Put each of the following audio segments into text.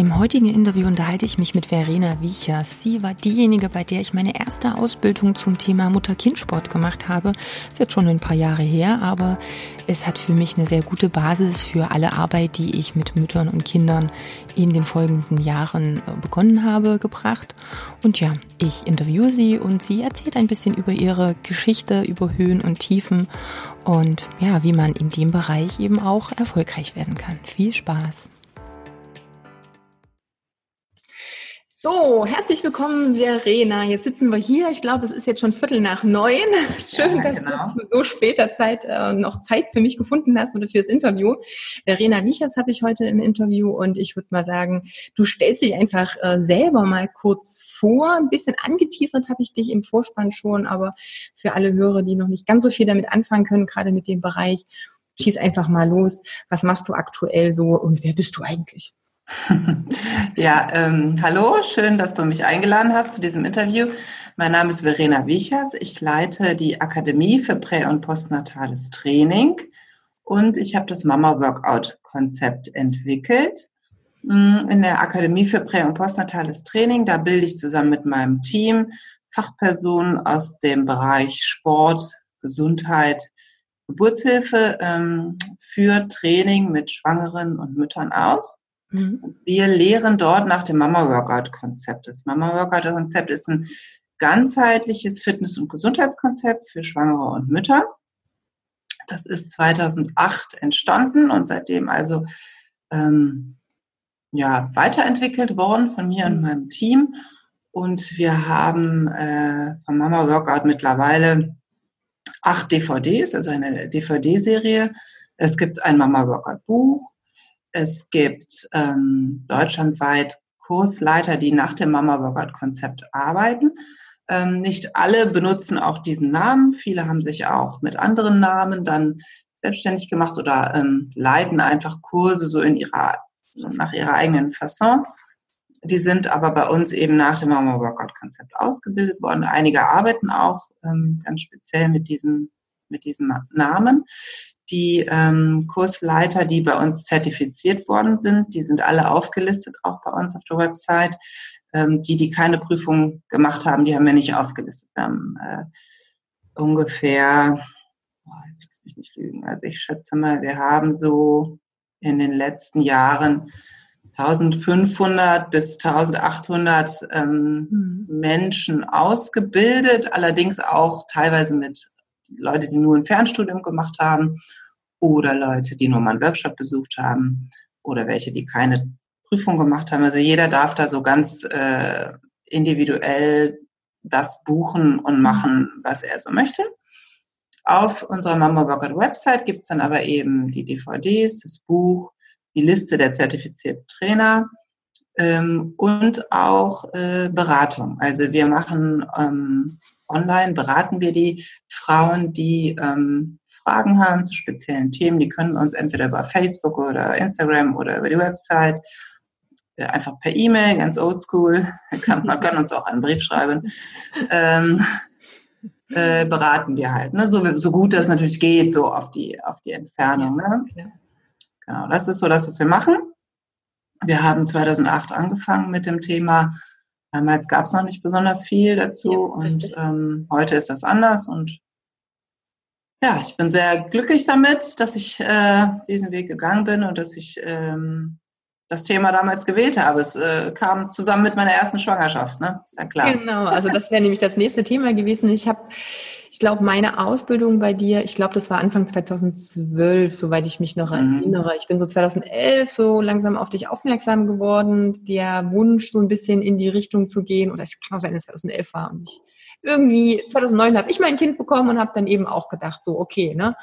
Im heutigen Interview unterhalte ich mich mit Verena Wiechers. Sie war diejenige, bei der ich meine erste Ausbildung zum Thema Mutter-Kind-Sport gemacht habe. Das ist jetzt schon ein paar Jahre her, aber es hat für mich eine sehr gute Basis für alle Arbeit, die ich mit Müttern und Kindern in den folgenden Jahren äh, begonnen habe, gebracht. Und ja, ich interviewe sie und sie erzählt ein bisschen über ihre Geschichte, über Höhen und Tiefen und ja, wie man in dem Bereich eben auch erfolgreich werden kann. Viel Spaß! So, herzlich willkommen, Verena. Jetzt sitzen wir hier. Ich glaube, es ist jetzt schon Viertel nach neun. Schön, ja, dass genau. du so später Zeit äh, noch Zeit für mich gefunden hast oder fürs Interview. Verena Wiechers habe ich heute im Interview und ich würde mal sagen, du stellst dich einfach äh, selber mal kurz vor. Ein bisschen angeteasert habe ich dich im Vorspann schon, aber für alle Hörer, die noch nicht ganz so viel damit anfangen können, gerade mit dem Bereich, schieß einfach mal los. Was machst du aktuell so und wer bist du eigentlich? Ja, ähm, hallo, schön, dass du mich eingeladen hast zu diesem Interview. Mein Name ist Verena Wiechers. Ich leite die Akademie für Prä- und Postnatales Training und ich habe das Mama-Workout-Konzept entwickelt. Mm, in der Akademie für Prä- und Postnatales Training, da bilde ich zusammen mit meinem Team Fachpersonen aus dem Bereich Sport, Gesundheit, Geburtshilfe ähm, für Training mit Schwangeren und Müttern aus. Mhm. Wir lehren dort nach dem Mama-Workout-Konzept. Das Mama-Workout-Konzept ist ein ganzheitliches Fitness- und Gesundheitskonzept für Schwangere und Mütter. Das ist 2008 entstanden und seitdem also ähm, ja, weiterentwickelt worden von mir und meinem Team. Und wir haben äh, vom Mama Workout mittlerweile acht DVDs, also eine DVD-Serie. Es gibt ein Mama Workout Buch, es gibt ähm, deutschlandweit Kursleiter, die nach dem Mama Workout Konzept arbeiten. Ähm, nicht alle benutzen auch diesen Namen. Viele haben sich auch mit anderen Namen dann selbstständig gemacht oder ähm, leiten einfach Kurse so in ihrer, nach ihrer eigenen Fasson. Die sind aber bei uns eben nach dem Mama Workout Konzept ausgebildet worden. Einige arbeiten auch ähm, ganz speziell mit diesem, mit diesem Namen. Die ähm, Kursleiter, die bei uns zertifiziert worden sind, die sind alle aufgelistet, auch bei uns auf der Website. Ähm, die, die keine Prüfung gemacht haben, die haben wir nicht aufgelistet. Wir haben äh, ungefähr, oh, jetzt lass mich nicht lügen, also ich schätze mal, wir haben so in den letzten Jahren 1500 bis 1800 ähm, mhm. Menschen ausgebildet, allerdings auch teilweise mit Leute, die nur ein Fernstudium gemacht haben oder Leute, die nur mal einen Workshop besucht haben oder welche, die keine Prüfung gemacht haben. Also jeder darf da so ganz äh, individuell das buchen und mhm. machen, was er so möchte. Auf unserer Mama Workout Website gibt es dann aber eben die DVDs, das Buch, die Liste der zertifizierten Trainer ähm, und auch äh, Beratung. Also wir machen ähm, online, beraten wir die Frauen, die ähm, Fragen haben zu speziellen Themen, die können uns entweder über Facebook oder Instagram oder über die Website äh, einfach per E-Mail, ganz oldschool, man kann uns auch einen Brief schreiben, ähm, äh, beraten wir halt, ne? so, so gut das natürlich geht, so auf die, auf die Entfernung. Ne? Genau, das ist so das, was wir machen. Wir haben 2008 angefangen mit dem Thema. Damals gab es noch nicht besonders viel dazu ja, und ähm, heute ist das anders und ja, ich bin sehr glücklich damit, dass ich äh, diesen Weg gegangen bin und dass ich ähm, das Thema damals gewählt habe. Es äh, kam zusammen mit meiner ersten Schwangerschaft, ne? Ist ja klar. Genau, also das wäre nämlich das nächste Thema gewesen. Ich habe, ich glaube, meine Ausbildung bei dir, ich glaube, das war Anfang 2012, soweit ich mich noch mhm. erinnere. Ich bin so 2011 so langsam auf dich aufmerksam geworden. Der Wunsch, so ein bisschen in die Richtung zu gehen, oder es kann auch sein, dass es 2011 war und ich irgendwie 2009 habe ich mein Kind bekommen und habe dann eben auch gedacht, so okay, ne?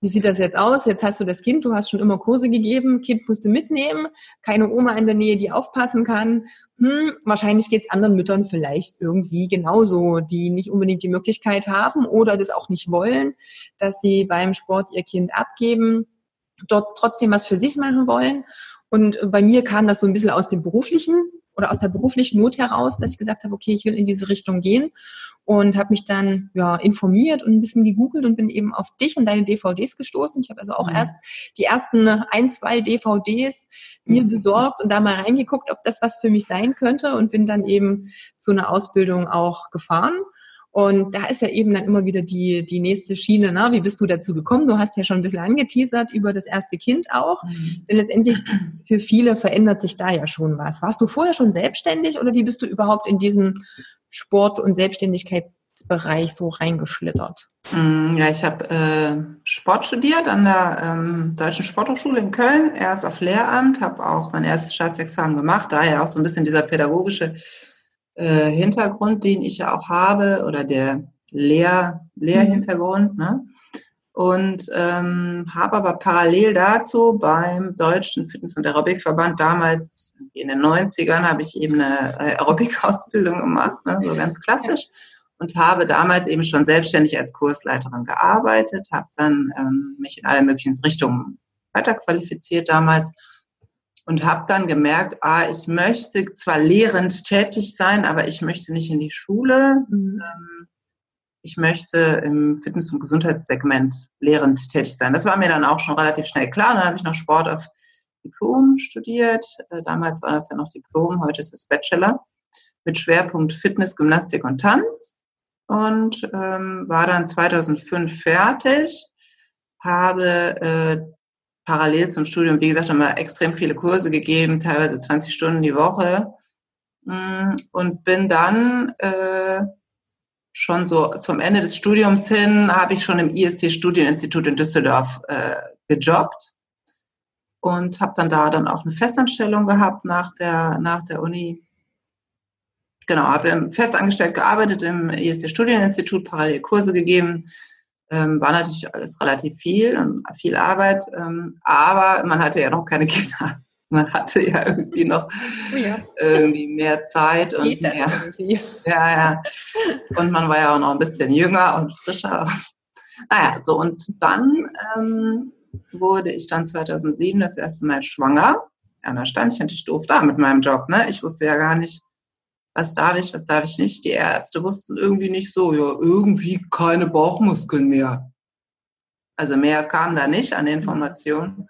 wie sieht das jetzt aus? Jetzt hast du das Kind, du hast schon immer Kurse gegeben, Kind musst du mitnehmen, keine Oma in der Nähe, die aufpassen kann. Hm, wahrscheinlich geht es anderen Müttern vielleicht irgendwie genauso, die nicht unbedingt die Möglichkeit haben oder das auch nicht wollen, dass sie beim Sport ihr Kind abgeben, dort trotzdem was für sich machen wollen. Und bei mir kam das so ein bisschen aus dem beruflichen oder aus der beruflichen Not heraus, dass ich gesagt habe, okay, ich will in diese Richtung gehen und habe mich dann ja informiert und ein bisschen gegoogelt und bin eben auf dich und deine DVDs gestoßen. Ich habe also auch mhm. erst die ersten ein, zwei DVDs mir mhm. besorgt und da mal reingeguckt, ob das was für mich sein könnte und bin dann eben zu einer Ausbildung auch gefahren. Und da ist ja eben dann immer wieder die, die nächste Schiene, ne? wie bist du dazu gekommen? Du hast ja schon ein bisschen angeteasert über das erste Kind auch. Mhm. Denn letztendlich für viele verändert sich da ja schon was. Warst du vorher schon selbstständig oder wie bist du überhaupt in diesen Sport- und Selbstständigkeitsbereich so reingeschlittert? Mm, ja, ich habe äh, Sport studiert an der ähm, Deutschen Sporthochschule in Köln, erst auf Lehramt, habe auch mein erstes Staatsexamen gemacht, daher auch so ein bisschen dieser pädagogische äh, Hintergrund, den ich ja auch habe, oder der Lehr Lehrhintergrund. Ne? und ähm, habe aber parallel dazu beim Deutschen Fitness- und Aerobikverband damals in den 90ern habe ich eben eine Aerobik-Ausbildung gemacht, ne, so ganz klassisch und habe damals eben schon selbstständig als Kursleiterin gearbeitet, habe dann ähm, mich in alle möglichen Richtungen weiterqualifiziert damals und habe dann gemerkt, ah, ich möchte zwar lehrend tätig sein, aber ich möchte nicht in die Schule. Mhm. Ähm, ich möchte im Fitness- und Gesundheitssegment lehrend tätig sein. Das war mir dann auch schon relativ schnell klar. Dann habe ich noch Sport auf Diplom studiert. Äh, damals war das ja noch Diplom, heute ist es Bachelor mit Schwerpunkt Fitness, Gymnastik und Tanz und ähm, war dann 2005 fertig, habe äh, parallel zum Studium, wie gesagt, immer extrem viele Kurse gegeben, teilweise 20 Stunden die Woche mm, und bin dann äh, schon so zum Ende des Studiums hin habe ich schon im IST Studieninstitut in Düsseldorf äh, gejobbt und habe dann da dann auch eine Festanstellung gehabt nach der, nach der Uni. Genau, habe festangestellt gearbeitet im IST Studieninstitut, parallel Kurse gegeben. Ähm, war natürlich alles relativ viel und viel Arbeit, ähm, aber man hatte ja noch keine Kinder man hatte ja irgendwie noch ja. irgendwie mehr Zeit und Geht mehr. Ja, ja. Und man war ja auch noch ein bisschen jünger und frischer. Naja, so und dann ähm, wurde ich dann 2007 das erste Mal schwanger. Ja, da stand ich natürlich doof da mit meinem Job. Ne? Ich wusste ja gar nicht, was darf ich, was darf ich nicht. Die Ärzte wussten irgendwie nicht so, ja, irgendwie keine Bauchmuskeln mehr. Also mehr kam da nicht an Informationen.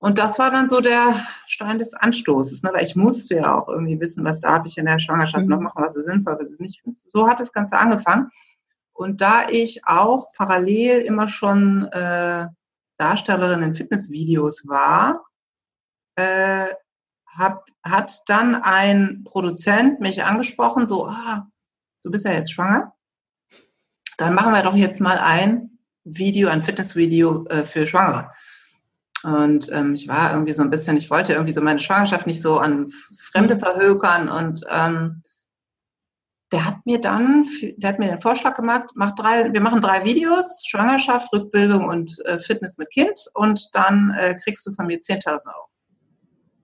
Und das war dann so der Stein des Anstoßes, ne? weil ich musste ja auch irgendwie wissen, was darf ich in der Schwangerschaft mhm. noch machen, was ist sinnvoll, was ist nicht. So hat das Ganze angefangen. Und da ich auch parallel immer schon äh, Darstellerin in Fitnessvideos war, äh, hab, hat dann ein Produzent mich angesprochen, so, ah, du bist ja jetzt schwanger, dann machen wir doch jetzt mal ein Video, ein Fitnessvideo äh, für Schwangere. Und ähm, ich war irgendwie so ein bisschen, ich wollte irgendwie so meine Schwangerschaft nicht so an Fremde verhökern. Und ähm, der hat mir dann, der hat mir den Vorschlag gemacht, mach drei, wir machen drei Videos, Schwangerschaft, Rückbildung und äh, Fitness mit Kind und dann äh, kriegst du von mir 10.000 Euro.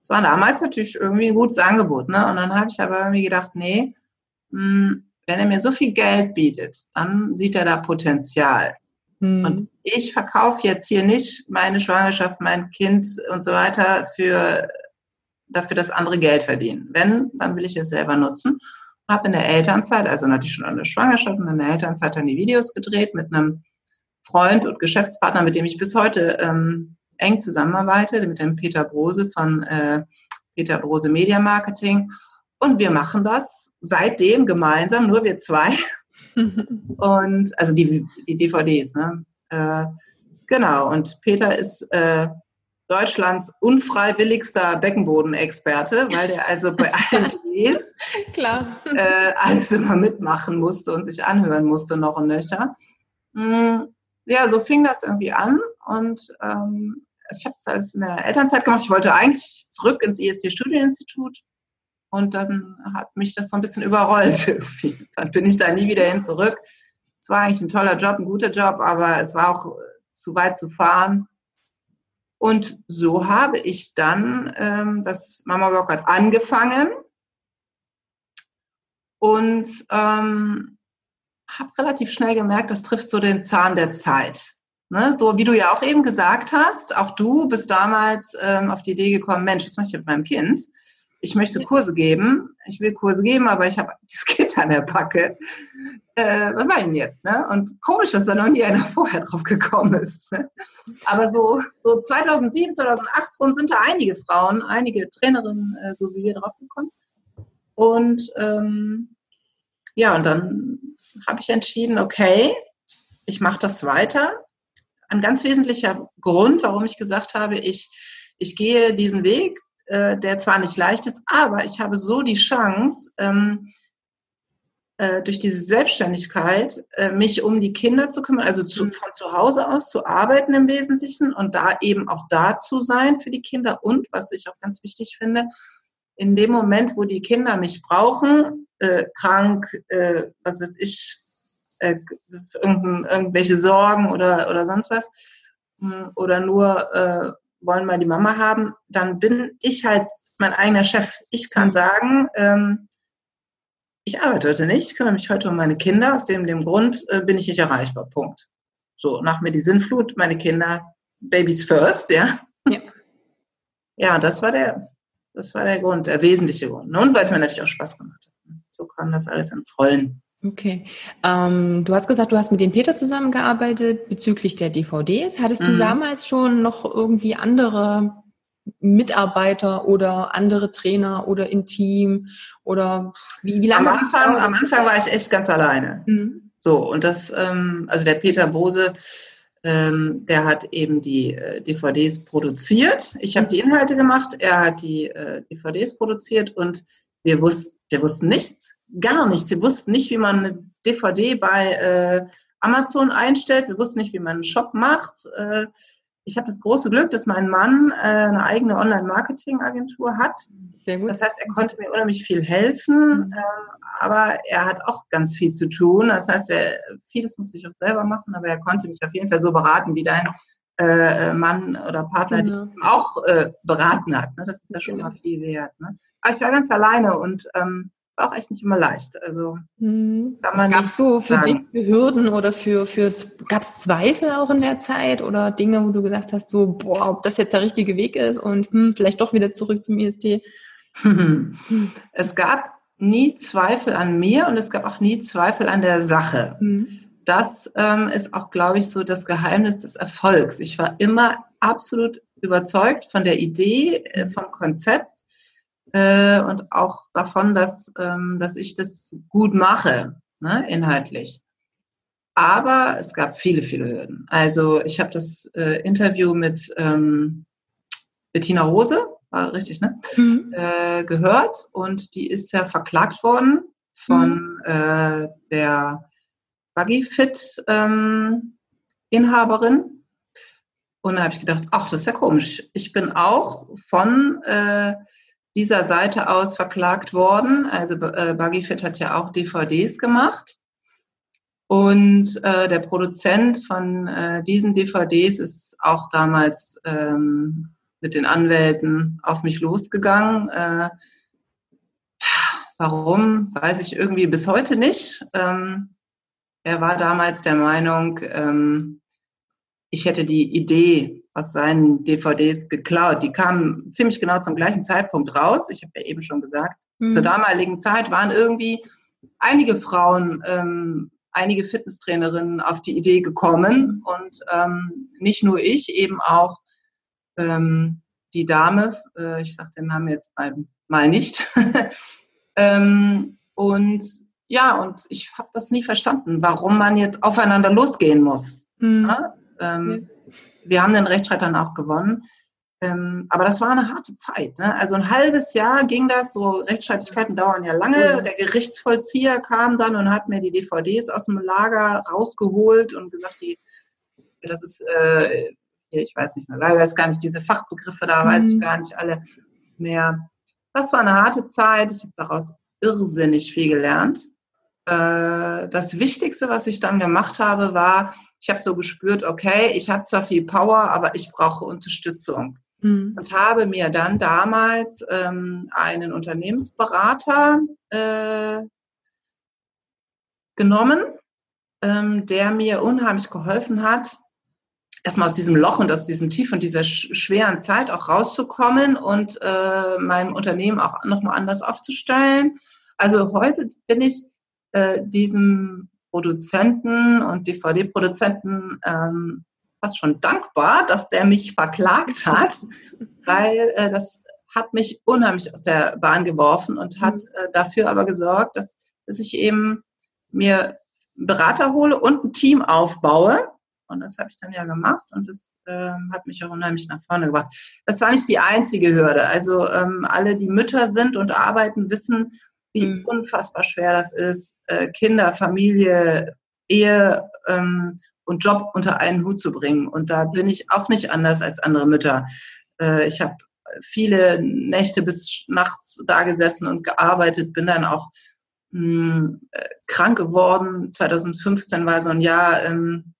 Das war damals natürlich irgendwie ein gutes Angebot. Ne? Und dann habe ich aber irgendwie gedacht, nee, mh, hm, wenn er mir so viel Geld bietet, dann sieht er da Potenzial. Mhm. Und ich verkaufe jetzt hier nicht meine Schwangerschaft, mein Kind und so weiter für dafür, dass andere Geld verdienen. Wenn, dann will ich es selber nutzen. Und habe in der Elternzeit, also natürlich schon an der Schwangerschaft und in der Elternzeit dann die Videos gedreht mit einem Freund und Geschäftspartner, mit dem ich bis heute ähm, eng zusammenarbeite, mit dem Peter Brose von äh, Peter Brose Media Marketing. Und wir machen das seitdem gemeinsam, nur wir zwei, und also die, die DVDs, ne? Äh, genau, und Peter ist äh, Deutschlands unfreiwilligster Beckenbodenexperte, weil der also bei allen DVDs. Äh, alles immer mitmachen musste und sich anhören musste noch und nöcher. Hm, ja, so fing das irgendwie an und ähm, ich habe das alles in der Elternzeit gemacht. Ich wollte eigentlich zurück ins IST Studieninstitut und dann hat mich das so ein bisschen überrollt. Dann bin ich da nie wieder hin zurück. Es war eigentlich ein toller Job, ein guter Job, aber es war auch zu weit zu fahren. Und so habe ich dann ähm, das Mama Workout angefangen und ähm, habe relativ schnell gemerkt, das trifft so den Zahn der Zeit. Ne? So wie du ja auch eben gesagt hast, auch du bist damals ähm, auf die Idee gekommen, Mensch, was mache ich mit meinem Kind? Ich möchte Kurse geben, ich will Kurse geben, aber ich habe das Kind an der Backe. Äh, was mache ich denn jetzt? Ne? Und komisch, dass da noch nie einer vorher drauf gekommen ist. Ne? Aber so, so 2007, 2008 rum sind da einige Frauen, einige Trainerinnen, äh, so wie wir drauf gekommen. Und ähm, ja, und dann habe ich entschieden, okay, ich mache das weiter. Ein ganz wesentlicher Grund, warum ich gesagt habe, ich, ich gehe diesen Weg, äh, der zwar nicht leicht ist, aber ich habe so die Chance, ähm, äh, durch diese Selbstständigkeit äh, mich um die Kinder zu kümmern, also zu, mhm. von zu Hause aus zu arbeiten im Wesentlichen und da eben auch da zu sein für die Kinder und, was ich auch ganz wichtig finde, in dem Moment, wo die Kinder mich brauchen, äh, krank, äh, was weiß ich, äh, irgendwelche Sorgen oder, oder sonst was, hm, oder nur äh, wollen mal die Mama haben, dann bin ich halt mein eigener Chef. Ich kann sagen, ähm, ich arbeite heute nicht, ich kümmere mich heute um meine Kinder, aus dem, dem Grund äh, bin ich nicht erreichbar. Punkt. So, nach mir die Sinnflut, meine Kinder, Babies first, ja. Ja, ja das war der, das war der Grund, der wesentliche Grund. Und weil es mir natürlich auch Spaß gemacht hat. So kam das alles ins Rollen. Okay. Ähm, du hast gesagt, du hast mit dem Peter zusammengearbeitet bezüglich der DVDs. Hattest mhm. du damals schon noch irgendwie andere Mitarbeiter oder andere Trainer oder im Team oder wie, wie lange? Am Anfang, am Anfang war ich echt ganz alleine. Mhm. So, und das, ähm, also der Peter Bose, ähm, der hat eben die äh, DVDs produziert. Ich habe die Inhalte gemacht, er hat die äh, DVDs produziert und wir wussten, wir wussten nichts, gar nichts. Wir wussten nicht, wie man eine DVD bei äh, Amazon einstellt. Wir wussten nicht, wie man einen Shop macht. Äh, ich habe das große Glück, dass mein Mann äh, eine eigene Online-Marketing-Agentur hat. Sehr gut. Das heißt, er konnte mir unheimlich viel helfen, mhm. ähm, aber er hat auch ganz viel zu tun. Das heißt, er, vieles musste ich auch selber machen, aber er konnte mich auf jeden Fall so beraten, wie dein äh, Mann oder Partner genau. dich auch äh, beraten hat. Ne? Das ist ja schon genau. mal viel wert. Ne? Aber ich war ganz alleine und ähm, war auch echt nicht immer leicht. Also mhm. kann gab so für dich Hürden oder für, für gab es Zweifel auch in der Zeit oder Dinge, wo du gesagt hast, so, boah, ob das jetzt der richtige Weg ist und hm, vielleicht doch wieder zurück zum IST? Es gab nie Zweifel an mir und es gab auch nie Zweifel an der Sache. Mhm. Das ähm, ist auch, glaube ich, so das Geheimnis des Erfolgs. Ich war immer absolut überzeugt von der Idee, äh, vom Konzept äh, und auch davon, dass, ähm, dass ich das gut mache, ne, inhaltlich. Aber es gab viele, viele Hürden. Also ich habe das äh, Interview mit ähm, Bettina Rose, war richtig, ne? Mhm. Äh, gehört und die ist ja verklagt worden von mhm. äh, der Buggyfit ähm, Inhaberin. Und da habe ich gedacht, ach, das ist ja komisch. Ich bin auch von äh, dieser Seite aus verklagt worden. Also äh, Buggyfit hat ja auch DVDs gemacht. Und äh, der Produzent von äh, diesen DVDs ist auch damals ähm, mit den Anwälten auf mich losgegangen. Äh, warum, weiß ich irgendwie bis heute nicht. Ähm, er war damals der Meinung, ähm, ich hätte die Idee aus seinen DVDs geklaut. Die kamen ziemlich genau zum gleichen Zeitpunkt raus. Ich habe ja eben schon gesagt, mhm. zur damaligen Zeit waren irgendwie einige Frauen, ähm, einige Fitnesstrainerinnen auf die Idee gekommen und ähm, nicht nur ich, eben auch ähm, die Dame, äh, ich sage den Namen jetzt mal, mal nicht. ähm, und ja, und ich habe das nie verstanden, warum man jetzt aufeinander losgehen muss. Mhm. Ja? Ähm, wir haben den Rechtsstreit dann auch gewonnen. Ähm, aber das war eine harte Zeit. Ne? Also ein halbes Jahr ging das, so Rechtsstreitigkeiten dauern ja lange. Der Gerichtsvollzieher kam dann und hat mir die DVDs aus dem Lager rausgeholt und gesagt, die, das ist, äh, ich weiß nicht mehr, weil weiß gar nicht, diese Fachbegriffe da, mhm. weiß ich mhm. gar nicht alle mehr. Das war eine harte Zeit. Ich habe daraus irrsinnig viel gelernt. Äh, das Wichtigste, was ich dann gemacht habe, war, ich habe so gespürt, okay, ich habe zwar viel Power, aber ich brauche Unterstützung. Mhm. Und habe mir dann damals ähm, einen Unternehmensberater äh, genommen, ähm, der mir unheimlich geholfen hat, erstmal aus diesem Loch und aus diesem Tief und dieser schweren Zeit auch rauszukommen und äh, meinem Unternehmen auch nochmal anders aufzustellen. Also heute bin ich äh, diesem Produzenten und DVD-Produzenten ähm, fast schon dankbar, dass der mich verklagt hat, weil äh, das hat mich unheimlich aus der Bahn geworfen und hat mhm. äh, dafür aber gesorgt, dass, dass ich eben mir Berater hole und ein Team aufbaue. Und das habe ich dann ja gemacht und das äh, hat mich auch unheimlich nach vorne gebracht. Das war nicht die einzige Hürde. Also ähm, alle, die Mütter sind und arbeiten, wissen, wie mhm. unfassbar schwer das ist, äh, Kinder, Familie, Ehe ähm, und Job unter einen Hut zu bringen. Und da bin ich auch nicht anders als andere Mütter. Äh, ich habe viele Nächte bis nachts da gesessen und gearbeitet, bin dann auch mh, hm, äh, krank geworden. 2015 war so ein Jahr, ähm,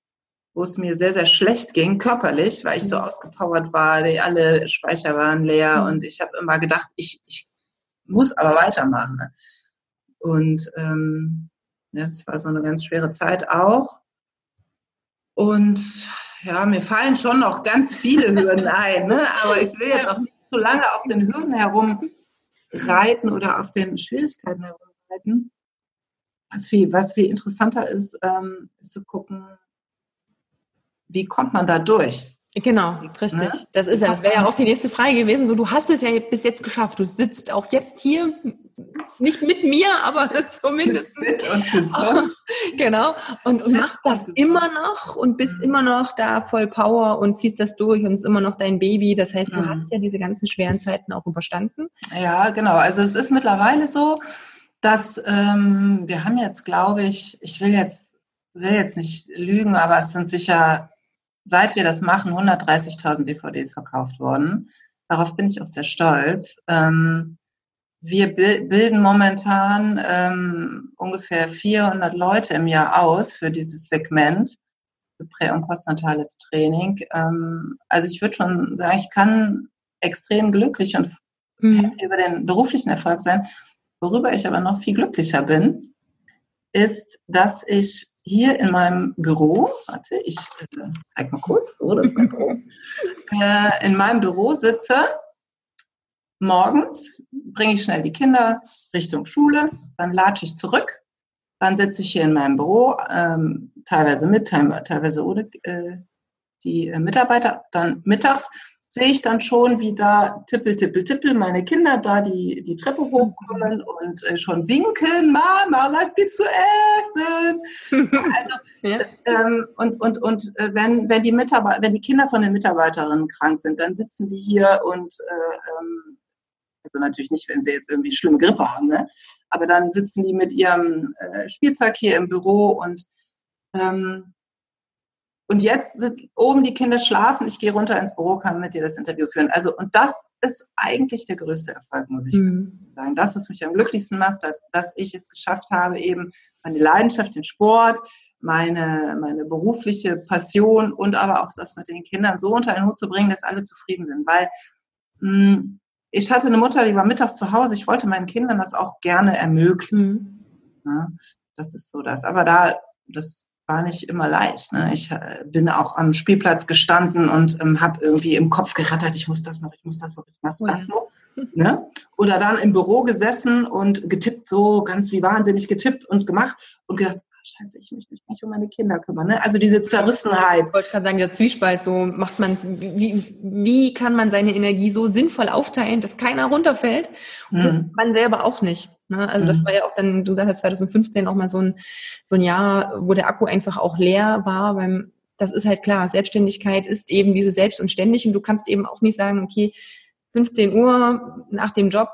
wo es mir sehr, sehr schlecht ging, körperlich, weil ich so mhm. ausgepowert war, die, alle Speicher waren leer mhm. und ich habe immer gedacht, ich, ich muss aber weitermachen. Und ähm, ja, das war so eine ganz schwere Zeit auch. Und ja, mir fallen schon noch ganz viele Hürden ein, ne? aber ich will jetzt auch nicht so lange auf den Hürden herumreiten oder auf den Schwierigkeiten herumreiten. Was viel, was viel interessanter ist, ähm, ist zu gucken, wie kommt man da durch? Genau, richtig. Ne? Das ist ja, das wäre ja auch die nächste Frage gewesen. So, du hast es ja bis jetzt geschafft. Du sitzt auch jetzt hier, nicht mit mir, aber zumindest mit und gesund. genau. Und, und machst das immer noch und bist mhm. immer noch da voll Power und ziehst das durch und ist immer noch dein Baby. Das heißt, du mhm. hast ja diese ganzen schweren Zeiten auch überstanden. Ja, genau. Also es ist mittlerweile so, dass ähm, wir haben jetzt, glaube ich, ich will jetzt will jetzt nicht lügen, aber es sind sicher seit wir das machen, 130.000 DVDs verkauft worden. Darauf bin ich auch sehr stolz. Ähm, wir bilden momentan ähm, ungefähr 400 Leute im Jahr aus für dieses Segment, für prä- und postnatales Training. Ähm, also ich würde schon sagen, ich kann extrem glücklich und mhm. über den beruflichen Erfolg sein. Worüber ich aber noch viel glücklicher bin, ist, dass ich hier in meinem Büro, warte, ich äh, zeig mal kurz, so, das ist mein Büro, äh, in meinem Büro sitze, morgens bringe ich schnell die Kinder Richtung Schule, dann latsche ich zurück, dann sitze ich hier in meinem Büro, ähm, teilweise mit, teilweise ohne äh, die äh, Mitarbeiter, dann mittags sehe ich dann schon, wie da tippel, tippel, tippel meine Kinder da die, die Treppe hochkommen und äh, schon winken, Mama, was gibt's zu essen? also, ja. ähm, und und, und äh, wenn, wenn, die Mitarbeiter, wenn die Kinder von den Mitarbeiterinnen krank sind, dann sitzen die hier und äh, ähm, also natürlich nicht, wenn sie jetzt irgendwie schlimme Grippe haben, ne? aber dann sitzen die mit ihrem äh, Spielzeug hier im Büro und ähm, und jetzt sitzen oben die Kinder schlafen, ich gehe runter ins Büro, kann mit dir das Interview führen. Also, und das ist eigentlich der größte Erfolg, muss ich mhm. sagen. Das, was mich am glücklichsten macht, dass, dass ich es geschafft habe, eben meine Leidenschaft, den Sport, meine, meine berufliche Passion und aber auch das mit den Kindern so unter einen Hut zu bringen, dass alle zufrieden sind. Weil mh, hm, ich hatte eine Mutter, die war mittags zu Hause. Ich wollte meinen Kindern das auch gerne ermöglichen. Mhm. Ja, das ist so das. Aber da, das war nicht immer leicht. Ne? Ich äh, bin auch am Spielplatz gestanden und ähm, habe irgendwie im Kopf gerattert, ich muss das noch, ich muss das noch, ich muss das noch. Ne? Oder dann im Büro gesessen und getippt, so ganz wie wahnsinnig getippt und gemacht und gedacht, scheiße, ich möchte mich nicht um meine Kinder kümmern. Ne? Also diese Zerrissenheit. Ich wollte gerade sagen, der Zwiespalt, so macht man es, wie, wie kann man seine Energie so sinnvoll aufteilen, dass keiner runterfällt und hm. man selber auch nicht. Ne? Also mhm. das war ja auch dann, du sagst 2015 auch mal so ein, so ein Jahr, wo der Akku einfach auch leer war, beim das ist halt klar, Selbstständigkeit ist eben diese Selbst und ständig und du kannst eben auch nicht sagen, okay, 15 Uhr nach dem Job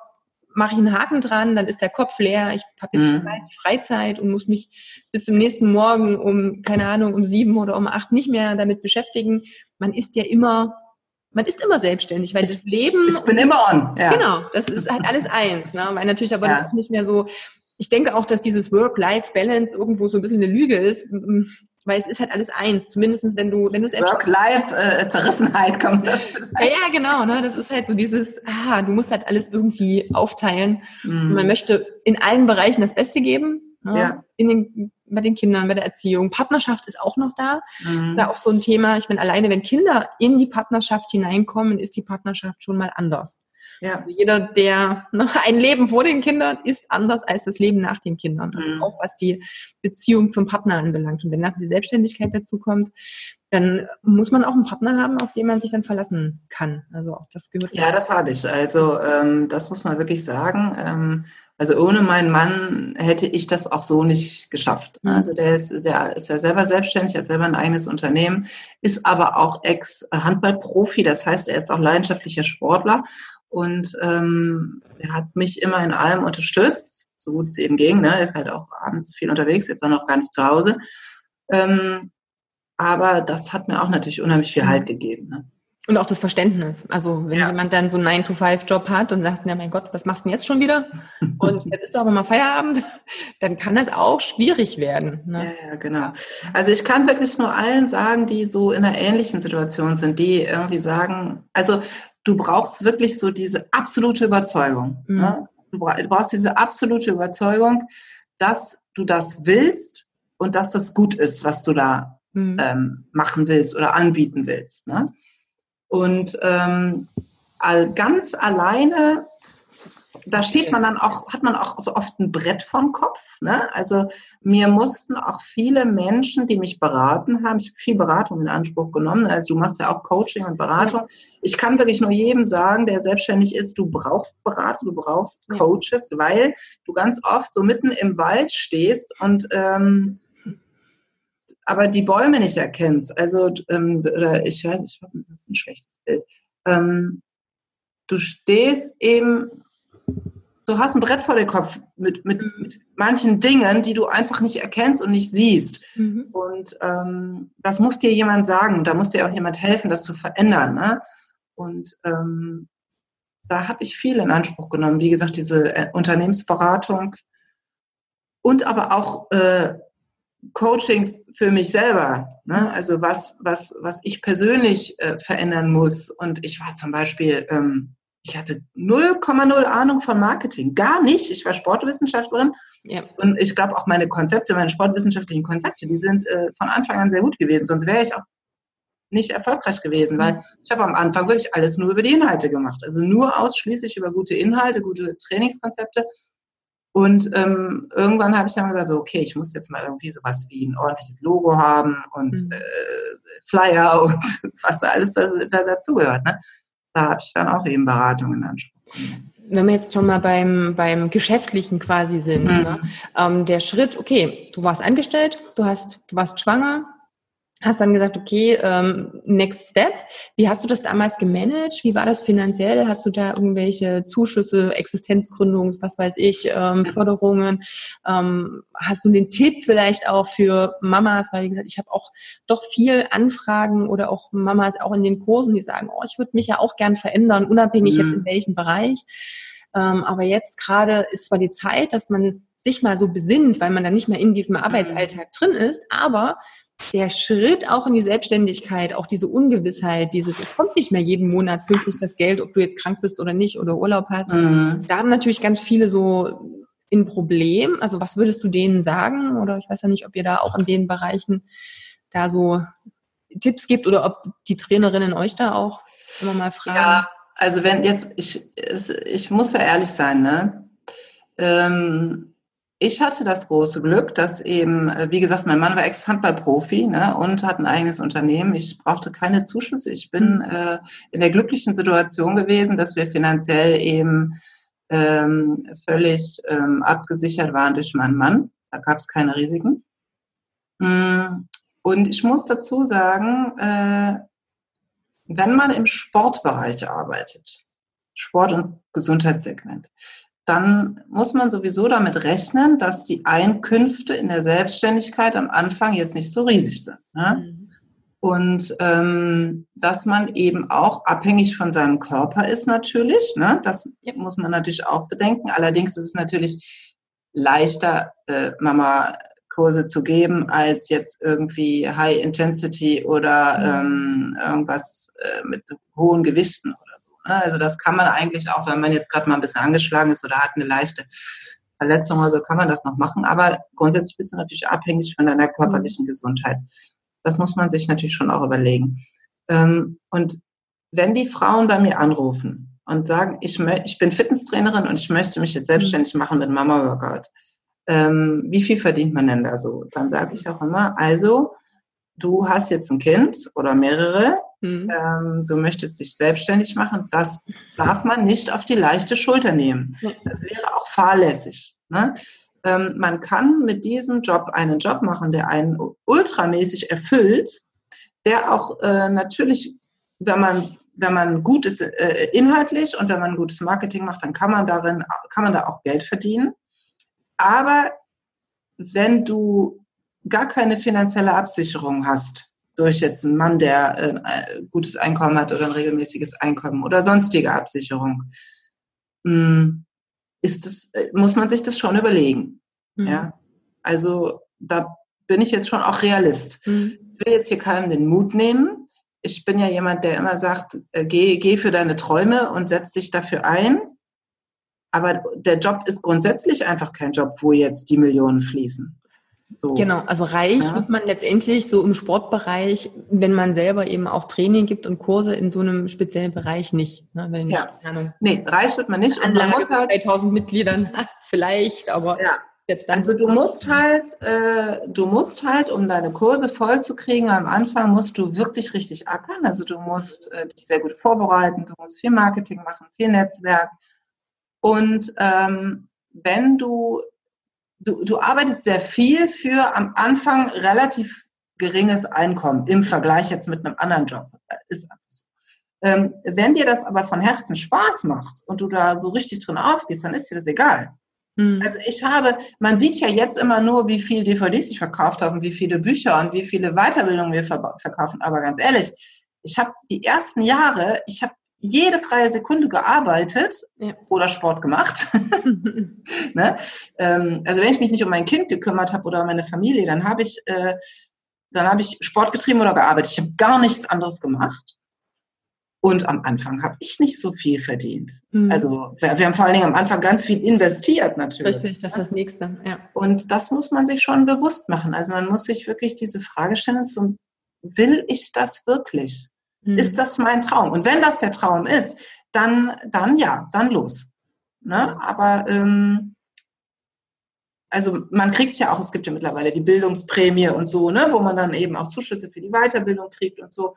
mache ich einen Haken dran, dann ist der Kopf leer, ich habe jetzt mhm. Freizeit und muss mich bis zum nächsten Morgen um, keine Ahnung, um sieben oder um acht nicht mehr damit beschäftigen. Man ist ja immer, man ist immer selbstständig, weil ich, das Leben. Ich bin immer on. Ja. Genau, das ist halt alles eins, ne? Weil natürlich aber ja. das auch nicht mehr so, ich denke auch, dass dieses Work-Life-Balance irgendwo so ein bisschen eine Lüge ist, weil es ist halt alles eins. Zumindest wenn du, wenn du es Work-Life-Zerrissenheit kommt das vielleicht. Ja, ja, genau. Ne? Das ist halt so dieses, ah, du musst halt alles irgendwie aufteilen. Mhm. man möchte in allen Bereichen das Beste geben. Ne? Ja. In den, bei den Kindern, bei der Erziehung. Partnerschaft ist auch noch da. Mhm. Da auch so ein Thema. Ich bin alleine, wenn Kinder in die Partnerschaft hineinkommen, ist die Partnerschaft schon mal anders. Ja. Also jeder, der ne, ein Leben vor den Kindern ist anders als das Leben nach den Kindern. Also mhm. auch was die Beziehung zum Partner anbelangt. Und wenn nachher die Selbstständigkeit dazu kommt, dann muss man auch einen Partner haben, auf den man sich dann verlassen kann. Also auch das gehört. Ja, das habe ich. Also ähm, das muss man wirklich sagen. Ähm, also ohne meinen Mann hätte ich das auch so nicht geschafft. Mhm. Also der ist, der ist ja selber selbstständig, hat selber ein eigenes Unternehmen, ist aber auch Ex-Handballprofi. Das heißt, er ist auch leidenschaftlicher Sportler und ähm, er hat mich immer in allem unterstützt, so gut es eben ging. Ne? Er ist halt auch abends viel unterwegs, jetzt auch noch gar nicht zu Hause. Ähm, aber das hat mir auch natürlich unheimlich viel Halt gegeben. Ne? Und auch das Verständnis. Also wenn ja. jemand dann so einen 9-to-5-Job hat und sagt, na mein Gott, was machst du denn jetzt schon wieder? Und jetzt ist doch aber mal Feierabend, dann kann das auch schwierig werden. Ne? Ja, ja, genau. Also ich kann wirklich nur allen sagen, die so in einer ähnlichen Situation sind, die irgendwie sagen, also du brauchst wirklich so diese absolute Überzeugung. Mhm. Ne? Du brauchst diese absolute Überzeugung, dass du das willst und dass das gut ist, was du da mhm. ähm, machen willst oder anbieten willst. Ne? Und ähm, all, ganz alleine da steht man dann auch, hat man auch so oft ein Brett vom Kopf. Ne? Also mir mussten auch viele Menschen, die mich beraten haben, ich habe viel Beratung in Anspruch genommen. Also du machst ja auch Coaching und Beratung. Ich kann wirklich nur jedem sagen, der selbstständig ist, du brauchst Berater, du brauchst Coaches, ja. weil du ganz oft so mitten im Wald stehst und ähm, aber die Bäume nicht erkennst. Also, ähm, oder ich weiß, ich hoffe, das ist ein schlechtes Bild. Ähm, du stehst eben du hast ein Brett vor dem Kopf mit, mit, mhm. mit manchen Dingen, die du einfach nicht erkennst und nicht siehst. Mhm. Und ähm, das muss dir jemand sagen. Da muss dir auch jemand helfen, das zu verändern. Ne? Und ähm, da habe ich viel in Anspruch genommen. Wie gesagt, diese äh, Unternehmensberatung und aber auch äh, Coaching für mich selber. Ne? Also was, was, was ich persönlich äh, verändern muss. Und ich war zum Beispiel ähm, ich hatte 0,0 Ahnung von Marketing. Gar nicht. Ich war Sportwissenschaftlerin. Ja. Und ich glaube auch meine Konzepte, meine sportwissenschaftlichen Konzepte, die sind äh, von Anfang an sehr gut gewesen. Sonst wäre ich auch nicht erfolgreich gewesen, weil ich habe am Anfang wirklich alles nur über die Inhalte gemacht. Also nur ausschließlich über gute Inhalte, gute Trainingskonzepte. Und ähm, irgendwann habe ich dann gesagt, so, okay, ich muss jetzt mal irgendwie sowas wie ein ordentliches Logo haben und mhm. äh, Flyer und was da alles da, da dazugehört. Ne? Da habe ich dann auch eben Beratung in Anspruch. Wenn wir jetzt schon mal beim, beim Geschäftlichen quasi sind, mhm. ne? ähm, der Schritt, okay, du warst angestellt, du hast, du warst schwanger, hast dann gesagt, okay, ähm, next step. Wie hast du das damals gemanagt? Wie war das finanziell? Hast du da irgendwelche Zuschüsse, Existenzgründungs, was weiß ich, ähm, Förderungen? Ähm, hast du den Tipp vielleicht auch für Mamas? Weil, wie gesagt, ich habe auch doch viel Anfragen oder auch Mamas auch in den Kursen, die sagen, oh, ich würde mich ja auch gern verändern, unabhängig mhm. jetzt in welchem Bereich. Ähm, aber jetzt gerade ist zwar die Zeit, dass man sich mal so besinnt, weil man dann nicht mehr in diesem mhm. Arbeitsalltag drin ist, aber der Schritt auch in die Selbstständigkeit, auch diese Ungewissheit, dieses, es kommt nicht mehr jeden Monat pünktlich das Geld, ob du jetzt krank bist oder nicht oder Urlaub hast. Mhm. Da haben natürlich ganz viele so ein Problem. Also was würdest du denen sagen? Oder ich weiß ja nicht, ob ihr da auch in den Bereichen da so Tipps gibt oder ob die Trainerinnen euch da auch immer mal fragen. Ja, also wenn jetzt, ich, ich muss ja ehrlich sein, ne? Ähm, ich hatte das große Glück, dass eben, äh, wie gesagt, mein Mann war Ex-Handball-Profi ne, und hat ein eigenes Unternehmen. Ich brauchte keine Zuschüsse. Ich bin mhm. äh, in der glücklichen Situation gewesen, dass wir finanziell eben ähm, völlig ähm, abgesichert waren durch meinen Mann. Da gab es keine Risiken. Mm, und ich muss dazu sagen, äh, wenn man im Sportbereich arbeitet, Sport- und Gesundheitssegment, dann muss man sowieso damit rechnen, dass die Einkünfte in der Selbstständigkeit am Anfang jetzt nicht so riesig sind. Ne? Mhm. Und ähm, dass man eben auch abhängig von seinem Körper ist natürlich. Ne? Das muss man natürlich auch bedenken. Allerdings ist es natürlich leichter, äh, Mama Kurse zu geben, als jetzt irgendwie High Intensity oder mhm. ähm, irgendwas äh, mit hohen Gewichten? Also das kann man eigentlich auch, wenn man jetzt gerade mal ein bisschen angeschlagen ist oder hat eine leichte Verletzung oder so, kann man das noch machen. Aber grundsätzlich bist du natürlich abhängig von deiner körperlichen. Gesundheit. Das muss man sich natürlich schon auch überlegen. Ähm, und wenn die Frauen bei mir anrufen und sagen, ich, ich bin Fitnesstrainerin und ich möchte mich jetzt selbstständig machen mit Mama Workout, ähm, wie viel verdient man denn da so? Dann sage ich auch immer, also du hast jetzt ein Kind oder mehrere, mhm. ähm, du möchtest dich selbstständig machen, das darf man nicht auf die leichte Schulter nehmen. Das wäre auch fahrlässig. Ne? Ähm, man kann mit diesem Job einen Job machen, der einen ultramäßig erfüllt, der auch äh, natürlich, wenn man wenn man gut ist äh, inhaltlich und wenn man gutes Marketing macht, dann kann man darin kann man da auch Geld verdienen. Aber wenn du gar keine finanzielle Absicherung hast, durch jetzt einen Mann, der ein äh, gutes Einkommen hat oder ein regelmäßiges Einkommen oder sonstige Absicherung, hm, ist das, äh, muss man sich das schon überlegen. Mhm. Ja? Also da bin ich jetzt schon auch Realist. Mhm. Ich will jetzt hier keinem den Mut nehmen. Ich bin ja jemand, der immer sagt, äh, geh, geh für deine Träume und setz dich dafür ein. Aber der Job ist grundsätzlich einfach kein Job, wo jetzt die Millionen fließen. So. Genau, also reich ja. wird man letztendlich so im Sportbereich, wenn man selber eben auch Training gibt und Kurse in so einem speziellen Bereich nicht. Ne? Wenn nicht ja. Ahnung, nee, reich wird man nicht. Und man muss halt 3000 Mitgliedern hast vielleicht, aber ja. Also du musst halt, äh, du musst halt, um deine Kurse voll zu kriegen, am Anfang musst du wirklich richtig ackern. Also du musst äh, dich sehr gut vorbereiten, du musst viel Marketing machen, viel Netzwerk, und ähm, wenn du, du, du arbeitest sehr viel für am Anfang relativ geringes Einkommen im Vergleich jetzt mit einem anderen Job. Ist einfach so. Ähm, wenn dir das aber von Herzen Spaß macht und du da so richtig drin aufgehst, dann ist dir das egal. Mhm. Also ich habe, man sieht ja jetzt immer nur, wie viel DVDs ich verkauft habe und wie viele Bücher und wie viele Weiterbildungen wir verkaufen. Aber ganz ehrlich, ich habe die ersten Jahre, ich habe jede freie Sekunde gearbeitet ja. oder Sport gemacht. ne? ähm, also wenn ich mich nicht um mein Kind gekümmert habe oder um meine Familie, dann habe ich, äh, dann habe ich Sport getrieben oder gearbeitet. Ich habe gar nichts anderes gemacht. Und am Anfang habe ich nicht so viel verdient. Mhm. Also wir, wir, haben vor allen Dingen am Anfang ganz viel investiert natürlich. Richtig, das ist das Nächste. Ja. Und das muss man sich schon bewusst machen. Also man muss sich wirklich diese Frage stellen, so, will ich das wirklich? Mhm. Ist das mein Traum? Und wenn das der Traum ist, dann, dann ja, dann los. Ne? Aber ähm, also man kriegt ja auch, es gibt ja mittlerweile die Bildungsprämie und so, ne, wo man dann eben auch Zuschüsse für die Weiterbildung kriegt und so.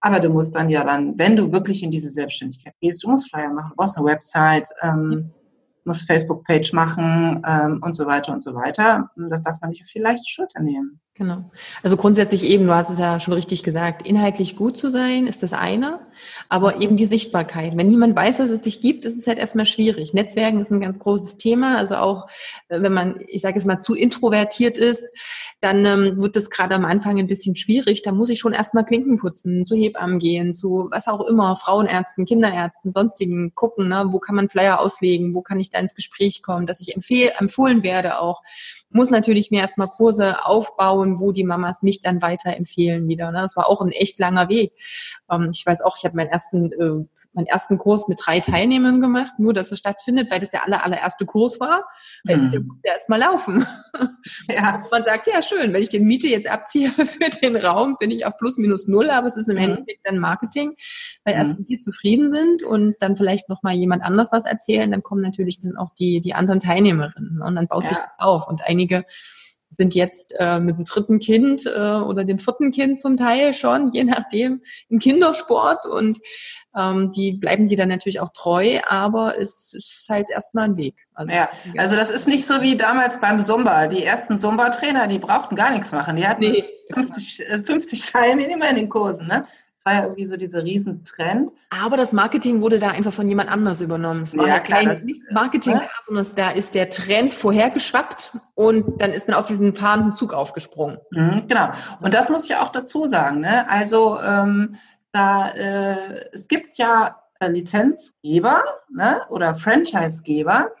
Aber du musst dann ja dann, wenn du wirklich in diese Selbstständigkeit gehst, du musst Flyer machen, du brauchst eine Website, ähm, muss Facebook-Page machen ähm, und so weiter und so weiter. Das darf man nicht auf die leichte Schulter nehmen. Genau. Also grundsätzlich eben, du hast es ja schon richtig gesagt, inhaltlich gut zu sein ist das eine, aber eben die Sichtbarkeit. Wenn niemand weiß, dass es dich gibt, ist es halt erstmal schwierig. Netzwerken ist ein ganz großes Thema. Also auch äh, wenn man, ich sage es mal, zu introvertiert ist, dann ähm, wird das gerade am Anfang ein bisschen schwierig. Da muss ich schon erstmal Klinken putzen, zu Hebammen gehen, zu was auch immer, Frauenärzten, Kinderärzten, sonstigen gucken, ne? wo kann man Flyer auslegen, wo kann ich da ins Gespräch kommen, dass ich empfehl, empfohlen werde auch muss natürlich mir erstmal Kurse aufbauen, wo die Mamas mich dann weiterempfehlen wieder. Ne? Das war auch ein echt langer Weg. Ähm, ich weiß auch, ich habe meinen ersten, äh, meinen ersten Kurs mit drei Teilnehmern gemacht, nur dass er stattfindet, weil das der aller, allererste Kurs war. Hm. Der musste erst mal laufen. Ja. Man sagt, ja schön, wenn ich den Miete jetzt abziehe für den Raum, bin ich auf plus minus null, aber es ist im hm. Endeffekt dann Marketing, weil hm. erst wir zufrieden sind und dann vielleicht noch mal jemand anders was erzählen, dann kommen natürlich dann auch die, die anderen Teilnehmerinnen und dann baut ja. sich das auf und einige sind jetzt äh, mit dem dritten Kind äh, oder dem vierten Kind zum Teil schon, je nachdem, im Kindersport und ähm, die bleiben die dann natürlich auch treu, aber es ist halt erstmal ein Weg. Also, ja, also das ist nicht so wie damals beim Zumba. Die ersten Zumba-Trainer, die brauchten gar nichts machen. Die hatten nee. 50, 50 Teilnehmer in den Kursen. Ne? War ja irgendwie so dieser Riesentrend. Aber das Marketing wurde da einfach von jemand anders übernommen. Es war ja, halt klar, kein das, Marketing ne? da, sondern da ist der Trend vorhergeschwappt und dann ist man auf diesen fahrenden Zug aufgesprungen. Mhm, genau. Und das muss ich auch dazu sagen. Ne? Also ähm, da, äh, es gibt ja äh, Lizenzgeber ne? oder Franchisegeber,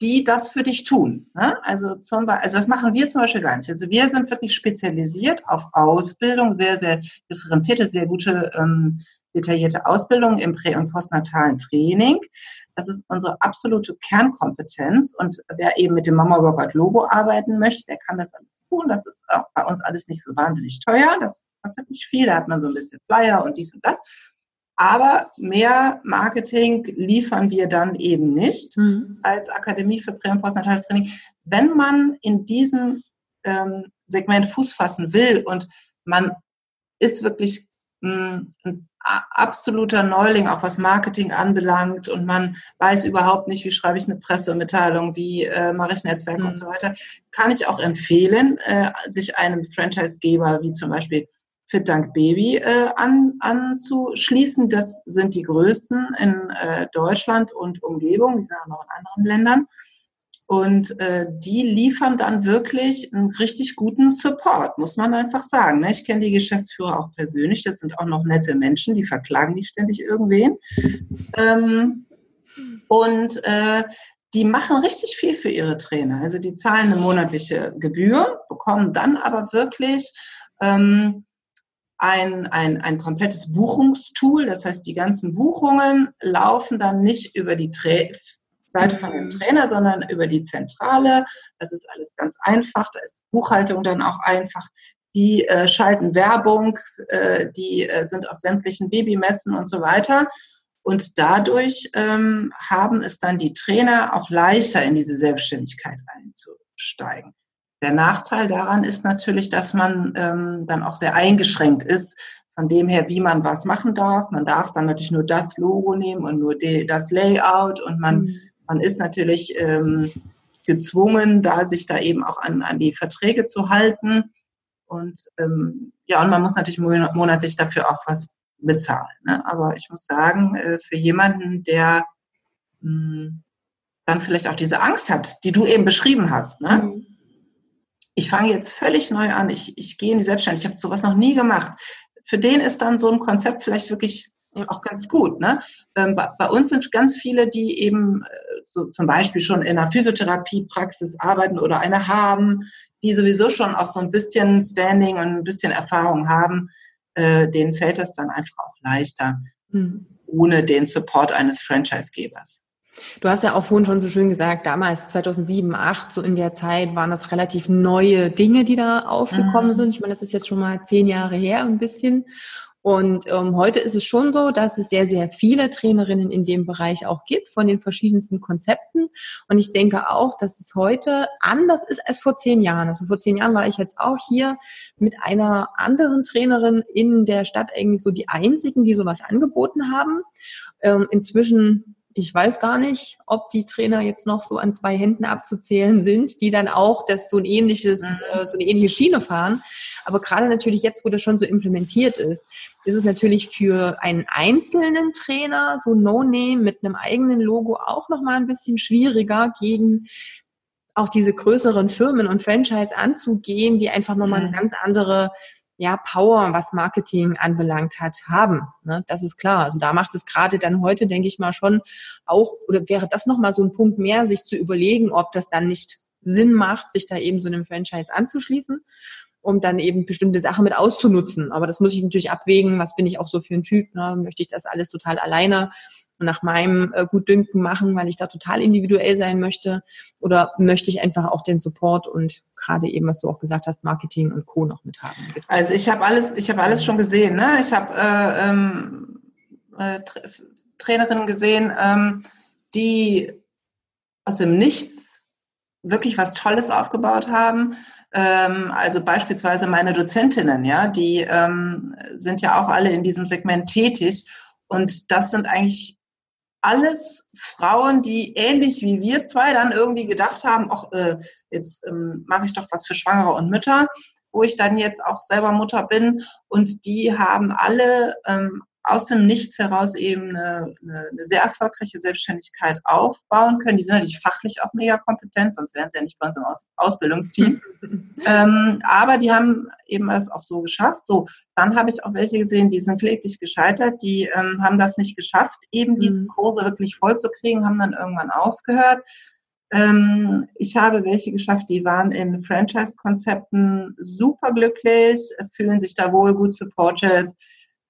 die das für dich tun. Ne? Also, zum Beispiel, also das machen wir zum Beispiel gar nicht. Also wir sind wirklich spezialisiert auf Ausbildung, sehr, sehr differenzierte, sehr gute, ähm, detaillierte Ausbildung im prä- und postnatalen Training. Das ist unsere absolute Kernkompetenz. Und wer eben mit dem Mama Workout Logo arbeiten möchte, der kann das alles tun. Das ist auch bei uns alles nicht so wahnsinnig teuer. Das kostet nicht viel. Da hat man so ein bisschen Flyer und dies und das. Aber mehr Marketing liefern wir dann eben nicht mhm. als Akademie für Prä- und Postnatales Training. Wenn man in diesem ähm, Segment Fuß fassen will und man ist wirklich mh, hm, ein absoluter Neuling, auch was Marketing anbelangt und man weiß überhaupt nicht, wie schreibe ich eine Pressemitteilung, wie äh, mache ich Netzwerke mhm. und so weiter, kann ich auch empfehlen, äh, sich einem Franchisegeber wie zum Beispiel Fit Dank Baby äh, an, anzuschließen. Das sind die größten in äh, Deutschland und Umgebung, die sind auch noch in anderen Ländern. Und äh, die liefern dann wirklich einen richtig guten Support, muss man einfach sagen. Ne? Ich kenne die Geschäftsführer auch persönlich, das sind auch noch nette Menschen, die verklagen nicht ständig irgendwen. Ähm, und äh, die machen richtig viel für ihre Trainer. Also die zahlen eine monatliche Gebühr, bekommen dann aber wirklich ähm, ein, ein, ein komplettes Buchungstool. Das heißt, die ganzen Buchungen laufen dann nicht über die Tra Seite von dem mhm. Trainer, sondern über die Zentrale. Das ist alles ganz einfach. Da ist Buchhaltung dann auch einfach. Die äh, schalten Werbung, äh, die äh, sind auf sämtlichen Babymessen und so weiter. Und dadurch ähm, haben es dann die Trainer auch leichter, in diese Selbstständigkeit einzusteigen. Der Nachteil daran ist natürlich, dass man ähm, dann auch sehr eingeschränkt ist, von dem her, wie man was machen darf. Man darf dann natürlich nur das Logo nehmen und nur die, das Layout und man, mhm. man ist natürlich ähm, gezwungen, da sich da eben auch an, an die Verträge zu halten. Und ähm, ja, und man muss natürlich monatlich dafür auch was bezahlen. Ne? Aber ich muss sagen, äh, für jemanden, der mh, hm, dann vielleicht auch diese Angst hat, die du eben beschrieben hast, ne? Mhm ich fange jetzt völlig neu an, ich, ich gehe in die Selbstständigkeit, ich habe sowas noch nie gemacht. Für den ist dann so ein Konzept vielleicht wirklich auch ganz gut. Ne? Ähm, bei, bei, uns sind ganz viele, die eben äh, so zum Beispiel schon in einer Physiotherapiepraxis arbeiten oder eine haben, die sowieso schon auch so ein bisschen Standing und ein bisschen Erfahrung haben. Äh, denen fällt das dann einfach auch leichter, mhm. ohne den Support eines Franchisegebers. Du hast ja auch vorhin schon so schön gesagt, damals 2007, 2008, so in der Zeit waren das relativ neue Dinge, die da aufgekommen mhm. sind. Ich meine, das ist jetzt schon mal zehn Jahre her, ein bisschen. Und ähm, heute ist es schon so, dass es sehr, sehr viele Trainerinnen in dem Bereich auch gibt, von den verschiedensten Konzepten. Und ich denke auch, dass es heute anders ist als vor zehn Jahren. Also vor zehn Jahren war ich jetzt auch hier mit einer anderen Trainerin in der Stadt irgendwie so die einzigen, die sowas angeboten haben. Ähm, inzwischen ich weiß gar nicht, ob die Trainer jetzt noch so an zwei Händen abzuzählen sind, die dann auch das so ein ähnliches, mhm. äh, so eine ähnliche Schiene fahren. Aber gerade natürlich jetzt, wo das schon so implementiert ist, ist es natürlich für einen einzelnen Trainer, so No-Name mit einem eigenen Logo auch nochmal ein bisschen schwieriger gegen auch diese größeren Firmen und Franchise anzugehen, die einfach nochmal eine mhm. ganz andere ja, Power, was Marketing anbelangt hat, haben. Ne? Das ist klar. Also da macht es gerade dann heute, denke ich mal, schon auch, oder wäre das nochmal so ein Punkt mehr, sich zu überlegen, ob das dann nicht Sinn macht, sich da eben so einem Franchise anzuschließen, um dann eben bestimmte Sachen mit auszunutzen. Aber das muss ich natürlich abwägen, was bin ich auch so für ein Typ, ne? möchte ich das alles total alleine nach meinem äh, Gutdünken machen, weil ich da total individuell sein möchte? Oder möchte ich einfach auch den Support und gerade eben, was du auch gesagt hast, Marketing und Co. noch mit haben? Gibt's also ich habe alles, ich habe alles schon gesehen. Ne? Ich habe äh, ähm, äh, Trainerinnen gesehen, ähm, die aus dem Nichts wirklich was Tolles aufgebaut haben. Ähm, also beispielsweise meine Dozentinnen, ja, die ähm, sind ja auch alle in diesem Segment tätig. Und das sind eigentlich alles Frauen, die ähnlich wie wir zwei dann irgendwie gedacht haben, ach, äh, jetzt ähm, mache ich doch was für Schwangere und Mütter, wo ich dann jetzt auch selber Mutter bin. Und die haben alle ähm, aus dem Nichts heraus eben eine, eine, eine, sehr erfolgreiche Selbstständigkeit aufbauen können. Die sind natürlich fachlich auch mega kompetent, sonst wären sie ja nicht bei uns im Aus Ausbildungsteam. ähm, aber die haben eben es auch so geschafft. So, dann habe ich auch welche gesehen, die sind kläglich gescheitert, die ähm, haben das nicht geschafft, eben diese mhm. Kurse wirklich voll zu kriegen, haben dann irgendwann aufgehört. Ähm, ich habe welche geschafft, die waren in Franchise-Konzepten super glücklich, fühlen sich da wohl gut supported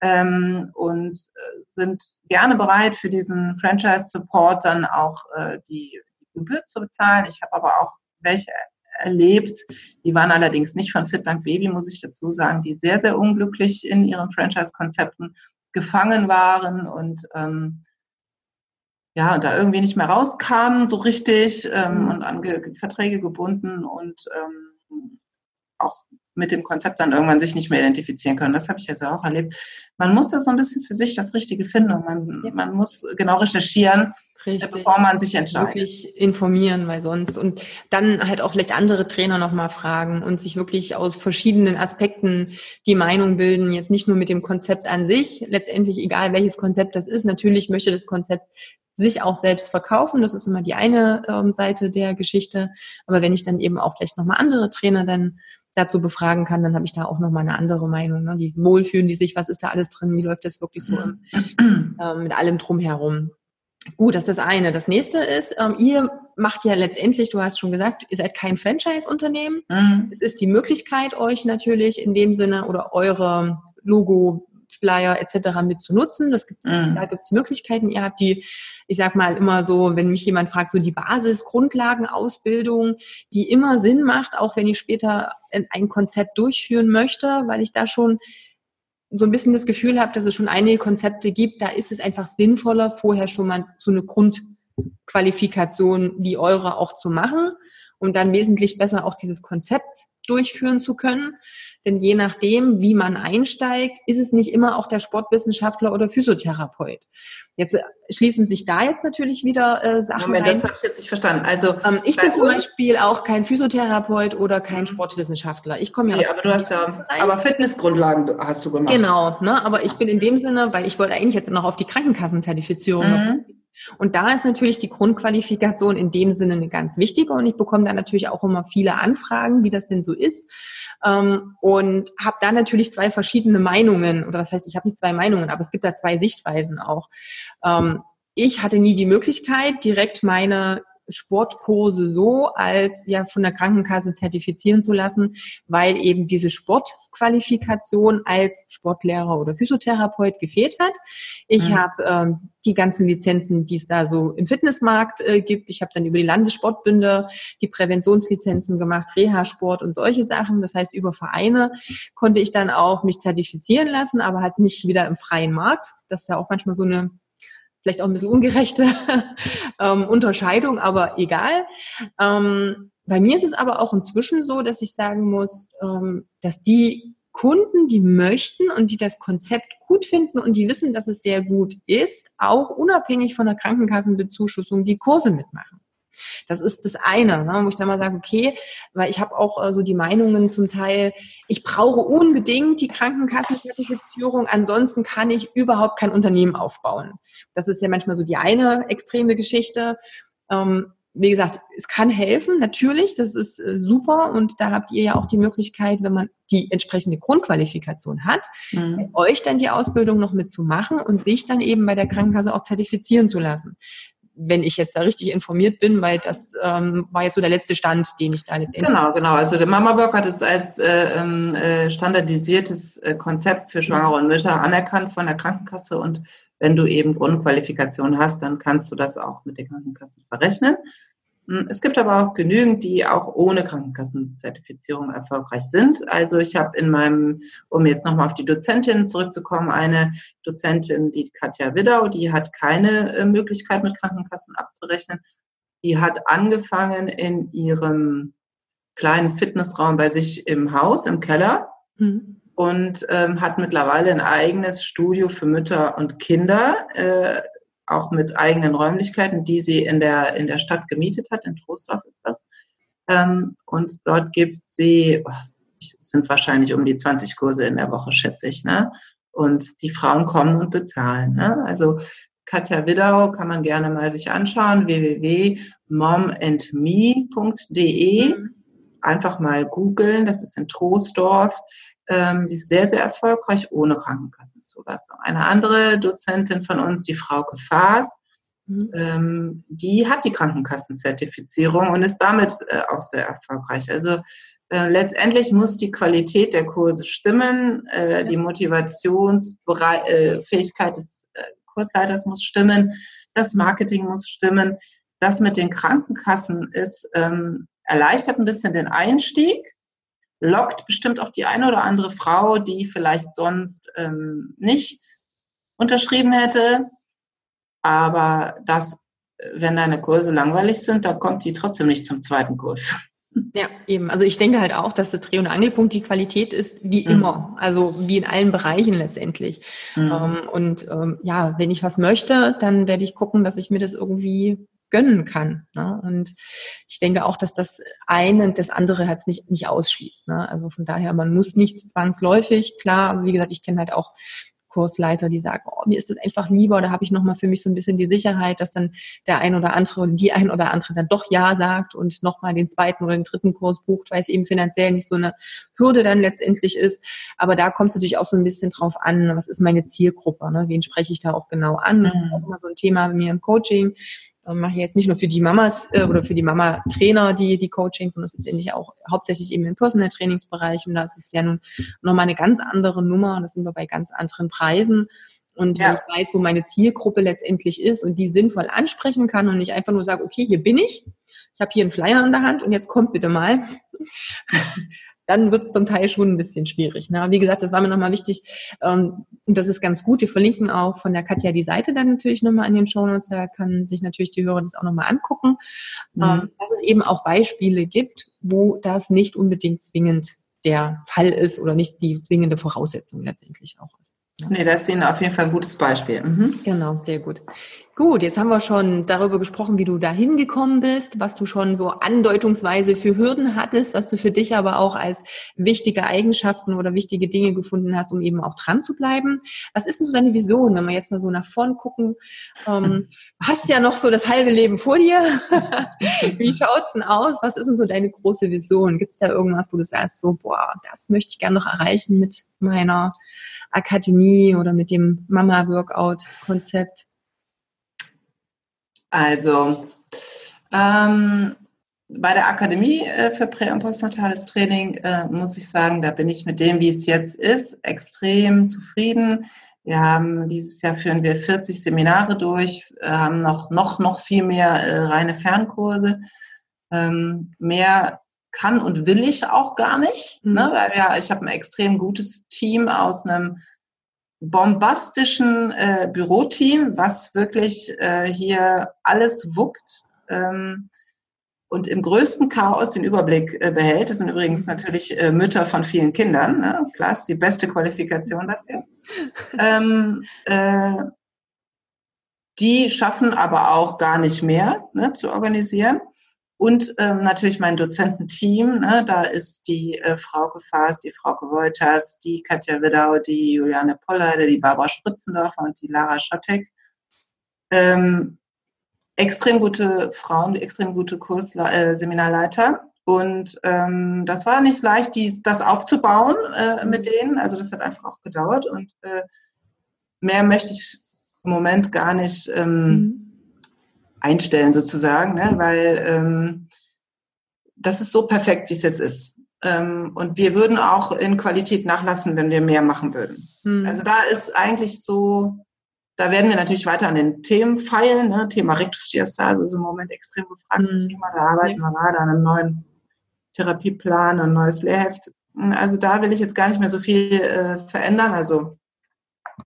ähm, und äh, sind gerne bereit, für diesen Franchise-Support dann auch äh, die, die Gebühr zu bezahlen. Ich habe aber auch welche erlebt, die waren allerdings nicht von Fit Dank Baby, muss ich dazu sagen, die sehr, sehr unglücklich in ihren Franchise-Konzepten gefangen waren und ähm, ja, und da irgendwie nicht mehr rauskamen so richtig ähm, mhm. und an Ge Verträge gebunden und ähm, auch mit dem Konzept dann irgendwann sich nicht mehr identifizieren können. Das habe ich jetzt auch erlebt. Man muss da so ein bisschen für sich das Richtige finden und man, man muss genau recherchieren, Richtig. bevor man sich entscheidet. Wirklich informieren, weil sonst und dann halt auch vielleicht andere Trainer nochmal fragen und sich wirklich aus verschiedenen Aspekten die Meinung bilden, jetzt nicht nur mit dem Konzept an sich, letztendlich egal welches Konzept das ist, natürlich möchte das Konzept sich auch selbst verkaufen. Das ist immer die eine ähm, Seite der Geschichte. Aber wenn ich dann eben auch vielleicht nochmal andere Trainer dann dazu befragen kann, dann habe ich da auch nochmal eine andere Meinung. Ne? Die wohlfühlen die sich, was ist da alles drin, wie läuft das wirklich so im, äh, mit allem drumherum. Gut, das ist das eine. Das nächste ist, ähm, ihr macht ja letztendlich, du hast schon gesagt, ihr seid kein Franchise-Unternehmen. Mhm. Es ist die Möglichkeit, euch natürlich in dem Sinne oder eure Logo, Flyer etc. mit zu nutzen. Das gibt's, mhm. Da gibt es Möglichkeiten. Ihr habt die, ich sag mal immer so, wenn mich jemand fragt, so die Basis, Grundlagenausbildung, die immer Sinn macht, auch wenn ich später ein Konzept durchführen möchte, weil ich da schon so ein bisschen das Gefühl habe, dass es schon einige Konzepte gibt, da ist es einfach sinnvoller, vorher schon mal so eine Grundqualifikation wie eure auch zu machen, um dann wesentlich besser auch dieses Konzept durchführen zu können. Denn je nachdem, wie man einsteigt, ist es nicht immer auch der Sportwissenschaftler oder Physiotherapeut. Jetzt äh, schließen sich da jetzt natürlich wieder äh, Sachen Moment, ein. das habe ich jetzt nicht verstanden. Also ähm, ich bin zum Beispiel auch kein Physiotherapeut oder kein mhm. Sportwissenschaftler. Ich komme ja. Nee, aber du hast ja, aber Fitnessgrundlagen hast du gemacht. Genau, ne? Aber ich bin in dem Sinne, weil ich wollte eigentlich jetzt noch auf die Krankenkassenzertifizierung mhm. Und da ist natürlich die Grundqualifikation in dem Sinne eine ganz wichtige. Und ich bekomme da natürlich auch immer viele Anfragen, wie das denn so ist. Ähm, und habe da natürlich zwei verschiedene Meinungen. Oder das heißt, ich habe nicht zwei Meinungen, aber es gibt da zwei Sichtweisen auch. Ähm, ich hatte nie die Möglichkeit, direkt meine Sportkurse so als ja von der Krankenkasse zertifizieren zu lassen, weil eben diese Sportqualifikation als Sportlehrer oder Physiotherapeut gefehlt hat. Ich mhm. habe ähm, die ganzen Lizenzen, die es da so im Fitnessmarkt äh, gibt. Ich habe dann über die Landessportbünde die Präventionslizenzen gemacht, Reha-Sport und solche Sachen. Das heißt, über Vereine konnte ich dann auch mich zertifizieren lassen, aber halt nicht wieder im freien Markt. Das ist ja auch manchmal so eine vielleicht auch ein bisschen ungerechte ähm, Unterscheidung, aber egal. Ähm, bei mir ist es aber auch inzwischen so, dass ich sagen muss, ähm, dass die Kunden, die möchten und die das Konzept gut finden und die wissen, dass es sehr gut ist, auch unabhängig von der Krankenkassenbezuschussung die Kurse mitmachen. Das ist das eine, ne, wo ich dann mal sage, okay, weil ich habe auch äh, so die Meinungen zum Teil, ich brauche unbedingt die Krankenkassenzertifizierung, ansonsten kann ich überhaupt kein Unternehmen aufbauen. Das ist ja manchmal so die eine extreme Geschichte. Ähm, wie gesagt, es kann helfen, natürlich, das ist äh, super und da habt ihr ja auch die Möglichkeit, wenn man die entsprechende Grundqualifikation hat, mhm. euch dann die Ausbildung noch mitzumachen und sich dann eben bei der Krankenkasse auch zertifizieren zu lassen wenn ich jetzt da richtig informiert bin, weil das ähm, war jetzt so der letzte Stand, den ich da letztendlich. Genau, genau. Also der Mama Work hat es als äh, ähm, äh, standardisiertes äh, Konzept für Schwangere und Mütter anerkannt von der Krankenkasse und wenn du eben Grundqualifikation hast, dann kannst du das auch mit der Krankenkasse verrechnen. Hm, es gibt aber auch genügend, die auch ohne Krankenkassenzertifizierung erfolgreich sind. Also ich habe in meinem, um jetzt nochmal auf die Dozentin zurückzukommen, eine Dozentin, die Katja Widau, die hat keine äh, Möglichkeit mit Krankenkassen abzurechnen. Die hat angefangen in ihrem kleinen Fitnessraum bei sich im Haus, im Keller. Mhm. Und ähm, hat mittlerweile ein eigenes Studio für Mütter und Kinder äh, auch mit eigenen Räumlichkeiten, die sie in der, in der Stadt gemietet hat, in Troisdorf ist das. Ähm, und dort gibt sie, oh, es sind wahrscheinlich um die 20 Kurse in der Woche, schätze ich. Ne? Und die Frauen kommen und bezahlen. Ne? Also Katja Widau kann man gerne mal sich anschauen, www.momandme.de. Mhm. Einfach mal googeln, das ist in Troisdorf. Ähm, die ist sehr, sehr erfolgreich ohne Krankenkasse. Zulassung. Eine andere Dozentin von uns, die Frau Faas, mhm. ähm, die hat die Krankenkassenzertifizierung und ist damit äh, auch sehr erfolgreich. Also äh, letztendlich muss die Qualität der Kurse stimmen, äh, die Motivationsfähigkeit äh, des Kursleiters muss stimmen, das Marketing muss stimmen. Das mit den Krankenkassen ist ähm, erleichtert ein bisschen den Einstieg, lockt bestimmt auch die eine oder andere Frau, die vielleicht sonst ähm, nicht unterschrieben hätte. Aber das, wenn deine Kurse langweilig sind, dann kommt die trotzdem nicht zum zweiten Kurs. Ja, eben. Also ich denke halt auch, dass der Dreh- und Angelpunkt die Qualität ist, wie mhm. immer. Also wie in allen Bereichen letztendlich. Mhm. Ähm, und ähm, ja, wenn ich was möchte, dann werde ich gucken, dass ich mir das irgendwie gönnen kann. Ne? Und ich denke auch, dass das eine das andere halt nicht, nicht ausschließt. Ne? Also von daher, man muss nicht zwangsläufig, klar, aber wie gesagt, ich kenne halt auch Kursleiter, die sagen, oh, mir ist das einfach lieber, da habe ich nochmal für mich so ein bisschen die Sicherheit, dass dann der ein oder andere und die ein oder andere dann doch Ja sagt und nochmal den zweiten oder den dritten Kurs bucht, weil es eben finanziell nicht so eine Hürde dann letztendlich ist. Aber da kommt es natürlich auch so ein bisschen drauf an, was ist meine Zielgruppe, ne? wen spreche ich da auch genau an. Das ist mhm. auch immer so ein Thema bei mir im Coaching mache ich jetzt nicht nur für die Mamas äh, oder für die Mama-Trainer die, die Coachings, sondern es ist auch hauptsächlich eben im Personal-Trainingsbereich und da ist es ja nun nochmal eine ganz andere Nummer, da sind wir bei ganz anderen Preisen. Und ja. wenn ich weiß, wo meine Zielgruppe letztendlich ist und die sinnvoll ansprechen kann und nicht einfach nur sage, okay, hier bin ich, ich habe hier einen Flyer in der Hand und jetzt kommt bitte mal, dann wird es zum Teil schon ein bisschen schwierig. Ne? Wie gesagt, das war mir nochmal wichtig ähm, und das ist ganz gut. Wir verlinken auch von der Katja die Seite dann natürlich nochmal in den Shownotes. Da kann sich natürlich die Hörer das auch nochmal angucken, mhm. ähm, dass es eben auch Beispiele gibt, wo das nicht unbedingt zwingend der Fall ist oder nicht die zwingende Voraussetzung letztendlich auch ist. Nee, das ist Ihnen auf jeden Fall ein gutes Beispiel. Mhm. Genau, sehr gut. Gut, jetzt haben wir schon darüber gesprochen, wie du dahin gekommen bist, was du schon so andeutungsweise für Hürden hattest, was du für dich aber auch als wichtige Eigenschaften oder wichtige Dinge gefunden hast, um eben auch dran zu bleiben. Was ist denn so deine Vision, wenn wir jetzt mal so nach vorn gucken? Ähm, hast ja noch so das halbe Leben vor dir. wie schaut's denn aus? Was ist denn so deine große Vision? Gibt's da irgendwas, wo du sagst, so, boah, das möchte ich gerne noch erreichen mit meiner Akademie oder mit dem Mama-Workout-Konzept? Also, ähm, bei der Akademie äh, für Prä- und Postnatales Training äh, muss ich sagen, da bin ich mit dem, wie es jetzt ist, extrem zufrieden. Wir haben dieses Jahr führen wir 40 Seminare durch, äh, haben noch, noch, noch viel mehr äh, reine Fernkurse. Ähm, mehr kann und will ich auch gar nicht, mhm. ne, weil wir, ich habe ein extrem gutes Team aus einem bombastischen äh, Büroteam, was wirklich äh, hier alles wuckt ähm, und im größten Chaos den Überblick äh, behält. Das sind übrigens natürlich äh, Mütter von vielen Kindern. Ne? Klar, ist die beste Qualifikation dafür. ähm, äh, die schaffen aber auch gar nicht mehr ne, zu organisieren. Und ähm, natürlich mein Dozententeam, ne, da ist die äh, Frau Gefas, die Frau Wolters, die Katja Widau, die Juliane Poller, die Barbara Spritzendorfer und die Lara Schottek. Ähm, extrem gute Frauen, extrem gute Kursseminarleiter. Äh, und ähm, das war nicht leicht, die, das aufzubauen äh, mit denen. Also das hat einfach auch gedauert. Und äh, mehr möchte ich im Moment gar nicht ähm, mhm einstellen sozusagen, ne? weil ähm, das ist so perfekt, wie es jetzt ist. Ähm, und wir würden auch in Qualität nachlassen, wenn wir mehr machen würden. Mhm. Also da ist eigentlich so, da werden wir natürlich weiter an den Themen feilen. Ne? Thema Rektusdiastase ist im Moment extrem gefragtes mhm. Thema. Da arbeiten wir gerade an einem neuen Therapieplan, ein neues Lehrheft. Also da will ich jetzt gar nicht mehr so viel äh, verändern. Also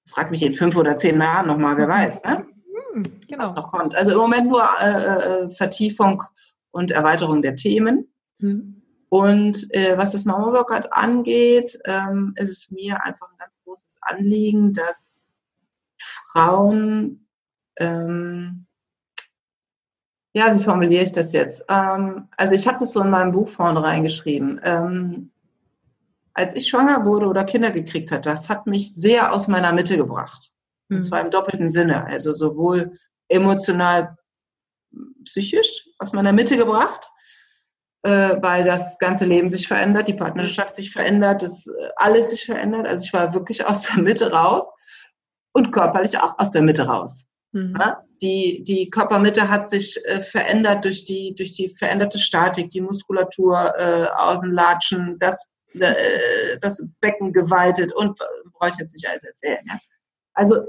frag mich in fünf oder zehn Jahren nochmal, wer weiß. Ne? Hm, genau. was noch kommt. Also im Moment nur äh, äh, Vertiefung und Erweiterung der Themen. Mhm. Und äh, was das Mama Workout angeht, ähm, ist es mir einfach ein ganz großes Anliegen, dass Frauen, ähm, ja, wie formuliere ich das jetzt? Ähm, also ich habe das so in meinem Buch vorne reingeschrieben. Ähm, als ich schwanger wurde oder Kinder gekriegt hat, das hat mich sehr aus meiner Mitte gebracht. Und hm. zwar im doppelten Sinne. Also sowohl emotional, psychisch aus meiner Mitte gebracht, äh, weil das ganze Leben sich verändert, die Partnerschaft sich verändert, das äh, alles sich verändert. Also ich war wirklich aus der Mitte raus und körperlich auch aus der Mitte raus. Mhm. Ja? Die, die Körpermitte hat sich äh, verändert durch die, durch die veränderte Statik, die Muskulatur, äh, Außenlatschen, das, äh, das Becken geweitet und äh, brauche ich jetzt nicht alles erzählen. Ja? Also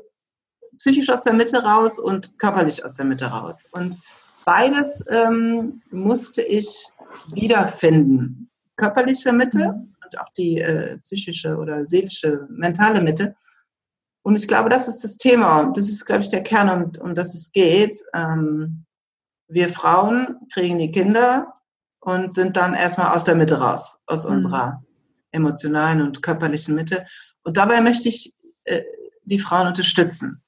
psychisch aus der Mitte raus und körperlich aus der Mitte raus. Und beides ähm, musste ich wiederfinden. Körperliche Mitte mhm. und auch die äh, psychische oder seelische, mentale Mitte. Und ich glaube, das ist das Thema. Das ist, glaube ich, der Kern, um, um das es geht. Ähm, wir Frauen kriegen die Kinder und sind dann erstmal aus der Mitte raus, aus mhm. unserer emotionalen und körperlichen Mitte. Und dabei möchte ich äh, die Frauen unterstützen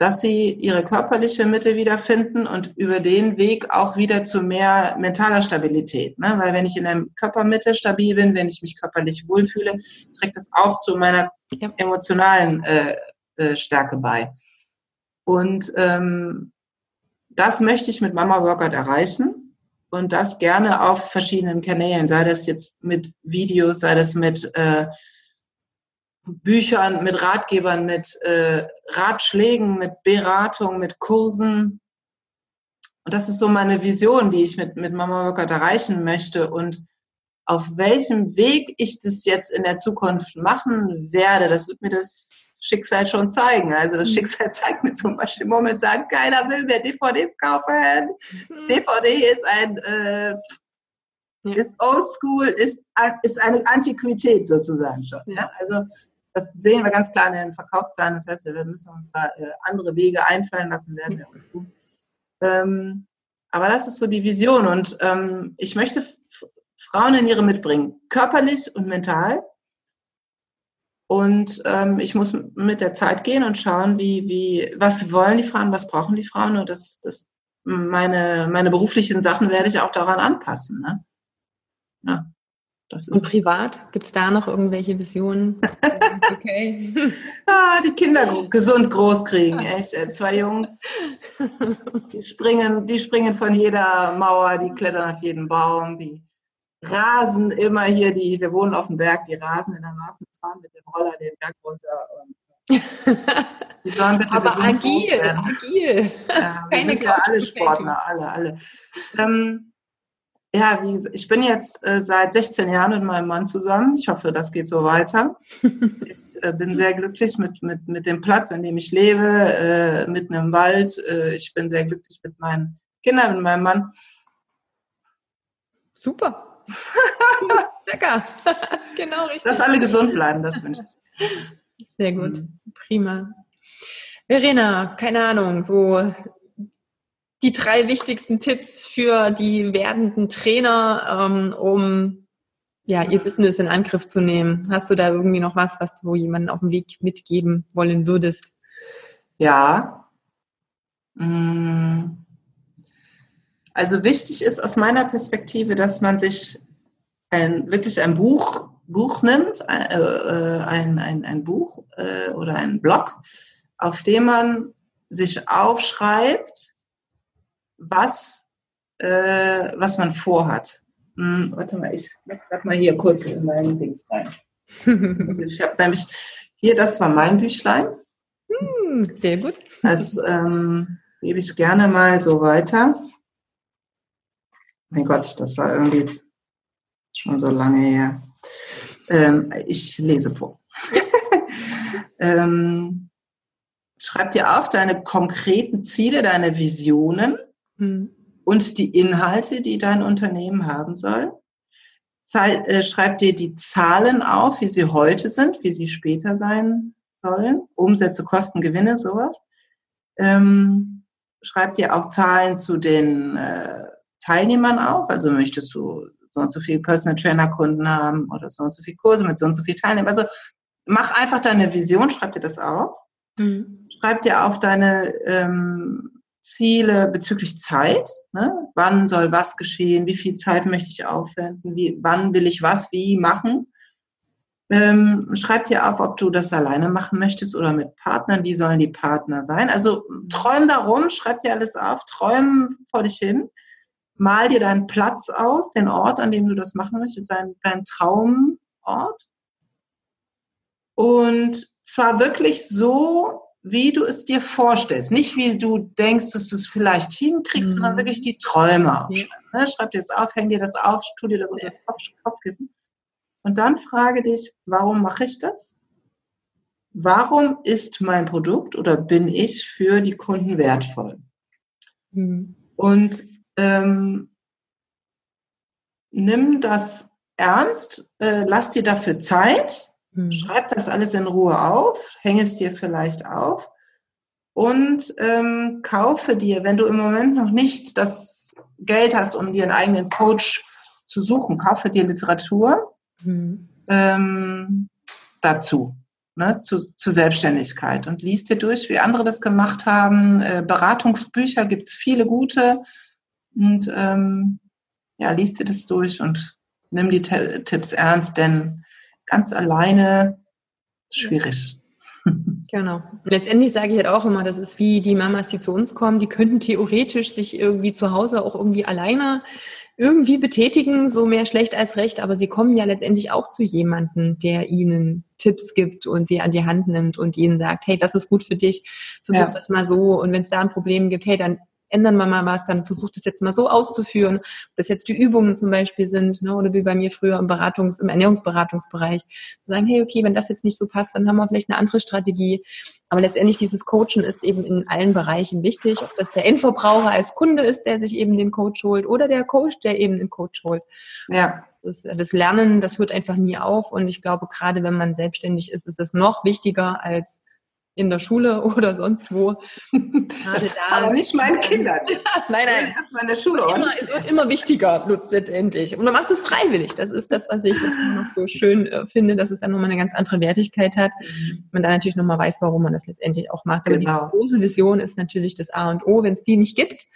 dass sie ihre körperliche Mitte wiederfinden und über den Weg auch wieder zu mehr mentaler Stabilität. Ne? Weil wenn ich in der Körpermitte stabil bin, wenn ich mich körperlich wohlfühle, trägt das auch zu meiner ja. emotionalen äh, äh, Stärke bei. Und ähm, das möchte ich mit Mama Workout erreichen und das gerne auf verschiedenen Kanälen, sei das jetzt mit Videos, sei das mit äh, Büchern, mit Ratgebern, mit äh, Ratschlägen, mit Beratung, mit Kursen. Und das ist so meine Vision, die ich mit, mit Mama Workout erreichen möchte. Und auf welchem Weg ich das jetzt in der Zukunft machen werde, das wird mir das Schicksal schon zeigen. Also das mhm. Schicksal zeigt mir zum Beispiel momentan, keiner will mehr DVDs kaufen. Mhm. DVD ist ein äh, ja. ist oldschool, ist, ist eine Antiquität sozusagen schon. Ja? Also das sehen wir ganz klar in den Verkaufszahlen. Das heißt, wir müssen uns da äh, andere Wege einfallen lassen, werden. Ähm, aber das ist so die Vision. Und ähm, ich möchte Frauen in ihre mitbringen, körperlich und mental. Und ähm, ich muss mit der Zeit gehen und schauen, wie, wie, was wollen die Frauen, was brauchen die Frauen. Und das, das meine, meine beruflichen Sachen werde ich auch daran anpassen. Ne? Ja. Und privat? Gibt es da noch irgendwelche Visionen? okay. ah, die Kinder gesund groß kriegen, echt. Zwei Jungs, die springen, die springen von jeder Mauer, die klettern auf jeden Baum, die rasen immer hier, die, wir wohnen auf dem Berg, die rasen in der Marfenbahn mit dem Roller den Berg runter. Und die sollen bitte Aber agil, agil. Ja, wir Keine sind ja alle Sportler, alle, alle. Ähm, ja, wie, ich bin jetzt äh, seit 16 Jahren mit meinem Mann zusammen. Ich hoffe, das geht so weiter. ich äh, bin sehr glücklich mit, mit, mit dem Platz, in dem ich lebe, äh, mitten im Wald. Äh, ich bin sehr glücklich mit meinen Kindern, mit meinem Mann. Super. Lecker. genau richtig. Dass alle gesund bleiben, das wünsche ich. Sehr gut. Mhm. Prima. Verena, keine Ahnung, so die drei wichtigsten Tipps für die werdenden Trainer, ähm, um ja, ihr Business in Angriff zu nehmen? Hast du da irgendwie noch was, was du jemanden auf dem Weg mitgeben wollen würdest? Ja. Mm. Also wichtig ist aus meiner Perspektive, dass man sich ein, wirklich ein Buch, Buch nimmt, äh, äh ein, ein, ein Buch äh, oder ein Blog, auf dem man sich aufschreibt, was, äh, was man vorhat. Hm, warte mal, ich mach grad mal hier kurz in meinen Dings rein. also ich habe nämlich hier, das war mein Büchlein. Hm, sehr gut. Das ähm, gebe ich gerne mal so weiter. Mein Gott, das war irgendwie schon so lange her. Ähm, ich lese vor. ähm, schreib dir auf deine konkreten Ziele, deine Visionen mhm. und die Inhalte, die dein Unternehmen haben soll. Äh, schreib dir die Zahlen auf, wie sie heute sind, wie sie später sein sollen. Umsätze, Kosten, Gewinne, sowas. Ähm, schreib dir auch Zahlen zu den äh, Teilnehmern auf. Also möchtest du so und so viele Personal Trainer Kunden haben oder so und so viele Kurse mit so und so viel Teilnehmern. Also mach einfach deine Vision, schreib dir das auf. Mhm. Schreib dir auf deine ähm, Ziele bezüglich Zeit. Ne? Wann soll was geschehen? Wie viel Zeit möchte ich aufwenden? Wie, wann will ich was wie machen? Ähm, schreib dir auf, ob du das alleine machen möchtest oder mit Partnern. Wie sollen die Partner sein? Also träum darum, schreib dir alles auf, träum vor dich hin. Mal dir deinen Platz aus, den Ort, an dem du das machen möchtest, dein, dein Traumort. Und zwar wirklich so, wie du es dir vorstellst. Nicht wie du denkst, dass du es vielleicht hinkriegst, mhm. sondern wirklich die Träume aufschreiben. Ne? Schreib dir das auf, häng dir das auf, tu dir das unter das Kopf, Kopfkissen. Und dann frage dich, warum mache ich das? Warum ist mein Produkt oder bin ich für die Kunden wertvoll? Mhm. Und ähm, nimm das ernst, äh, lass dir dafür Zeit, mhm. schreib das alles in Ruhe auf, hänge es dir vielleicht auf und ähm, kaufe dir, wenn du im Moment noch nicht das Geld hast, um dir einen eigenen Coach zu suchen, kaufe dir Literatur mhm. ähm, dazu. Ne, zu, zu, Selbstständigkeit und liest dir durch, wie andere das gemacht haben. Äh, Beratungsbücher gibt es viele gute und ähm, ja, liest dir das durch und nimm die T Tipps ernst, denn ganz alleine ist schwierig. Genau. Letztendlich sage ich halt auch immer, das ist wie die Mamas, die zu uns kommen, die könnten theoretisch sich irgendwie zu Hause auch irgendwie alleine irgendwie betätigen, so mehr schlecht als recht, aber sie kommen ja letztendlich auch zu jemandem, der ihnen Tipps gibt und sie an die Hand nimmt und ihnen sagt, hey, das ist gut für dich, versuch ja. das mal so und wenn es da ein Problem gibt, hey, dann ändern wir mal was, dann versucht es jetzt mal so auszuführen, ob das jetzt die Übungen zum Beispiel sind, ne, oder wie bei mir früher im Beratungs-, im Ernährungsberatungsbereich, sagen, hey, okay, wenn das jetzt nicht so passt, dann haben wir vielleicht eine andere Strategie. Aber letztendlich dieses Coachen ist eben in allen Bereichen wichtig, ob das der Endverbraucher als Kunde ist, der sich eben den Coach holt, oder der Coach, der eben den Coach holt. Ja. Das, das Lernen, das hört einfach nie auf. Und ich glaube, gerade wenn man selbstständig ist, ist es noch wichtiger als in der Schule oder sonst wo. das ist aber nicht meinen Kindern. nein, nein. Erstmal in der Schule. Immer, es wird immer wichtiger letztendlich. Und man macht es freiwillig. Das ist das, was ich noch so schön äh, finde, dass es dann nochmal eine ganz andere Wertigkeit hat. Mhm. Man dann natürlich nochmal weiß, warum man das letztendlich auch macht. Aber genau. die große Vision ist natürlich das A und O. Wenn es die nicht gibt,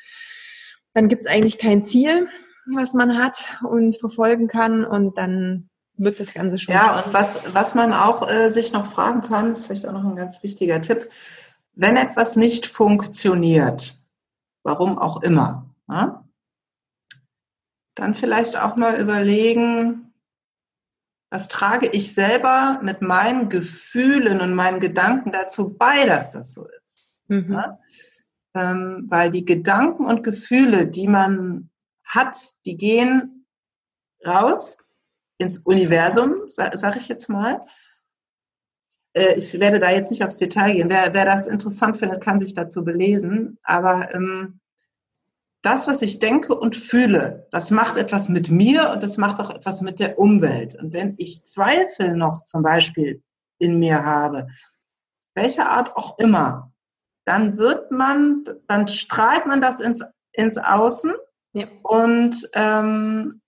dann gibt es eigentlich kein Ziel, was man hat und verfolgen kann. Und dann wird das Ganze schon. Ja, und was, was man auch äh, sich noch fragen kann, ist vielleicht auch noch ein ganz wichtiger Tipp. Wenn etwas nicht funktioniert, warum auch immer, ja, ne, dann vielleicht auch mal überlegen, was trage ich selber mit meinen Gefühlen und meinen Gedanken dazu bei, dass das so ist. Mhm. Ja? Ähm, weil die Gedanken und Gefühle, die man hat, die gehen raus ins Universum, sage sag ich jetzt mal. Äh, ich werde da jetzt nicht aufs Detail gehen. Wer, wer das interessant findet, kann sich dazu belesen. Aber ähm, das, was ich denke und fühle, das macht etwas mit mir und das macht auch etwas mit der Umwelt. Und wenn ich Zweifel noch zum Beispiel in mir habe, welcher Art auch immer, dann wird man, dann strahlt man das ins, ins Außen ja. und ähm,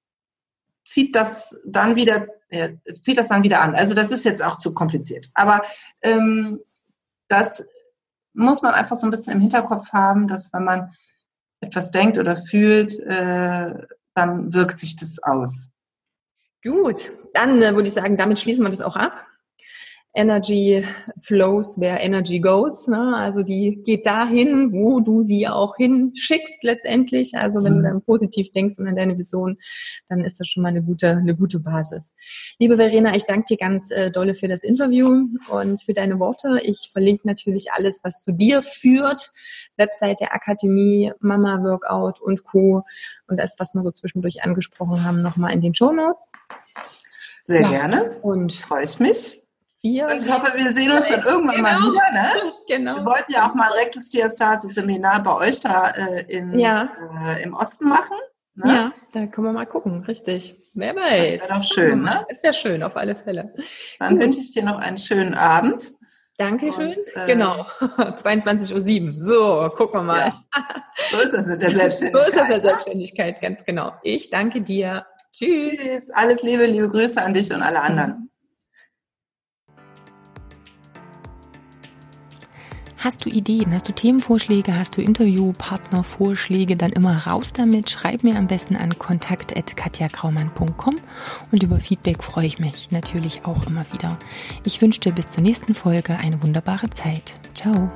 zieht das dann wieder, äh, zieht das dann wieder an. Also das ist jetzt auch zu kompliziert. Aber ähm, das muss man einfach so ein bisschen im Hinterkopf haben, dass wenn man etwas denkt oder fühlt, äh, dann wirkt sich das aus. Gut, dann äh, würde ich sagen, damit schließen wir das auch ab. Energy flows where energy goes. Ne? Also die geht dahin, wo du sie auch hinschickst letztendlich. Also wenn du mhm. dann positiv denkst und an deine Vision, dann ist das schon mal eine gute, eine gute Basis. Liebe Verena, ich danke dir ganz äh, dolle für das Interview und für deine Worte. Ich verlinke natürlich alles, was zu dir führt. Webseite Akademie, Mama Workout und Co. Und das, was wir so zwischendurch angesprochen haben, nochmal in den Show Notes. Sehr ja. gerne. Und freue ich mich vier. Und ich hoffe, wir sehen uns dann irgendwann genau. mal wieder. Ne? Genau. Wir wollten ja auch mal ein Rektusdiastase-Seminar bei euch da äh, in, ja. äh, im Osten machen. Ne? Ja, da können wir mal gucken, richtig. Wer weiß. Das wäre doch schön, ne? Das wäre schön, auf alle Fälle. Dann Gut. wünsche ich dir noch einen schönen Abend. Dankeschön. Und, äh, genau, 22.07 Uhr. So, gucken wir mal. Ja. So ist es mit der Selbstständigkeit. so ist es mit der Selbstständigkeit, ganz genau. Ich danke dir. Tschüss. Tschüss. Alles Liebe, liebe Grüße an dich und alle anderen. Hast du Ideen, hast du Themenvorschläge, hast du Interviewpartnervorschläge, dann immer raus damit. Schreib mir am besten an kontakt.katjakraumann.com und über Feedback freue ich mich natürlich auch immer wieder. Ich wünsche dir bis zur nächsten Folge eine wunderbare Zeit. Ciao.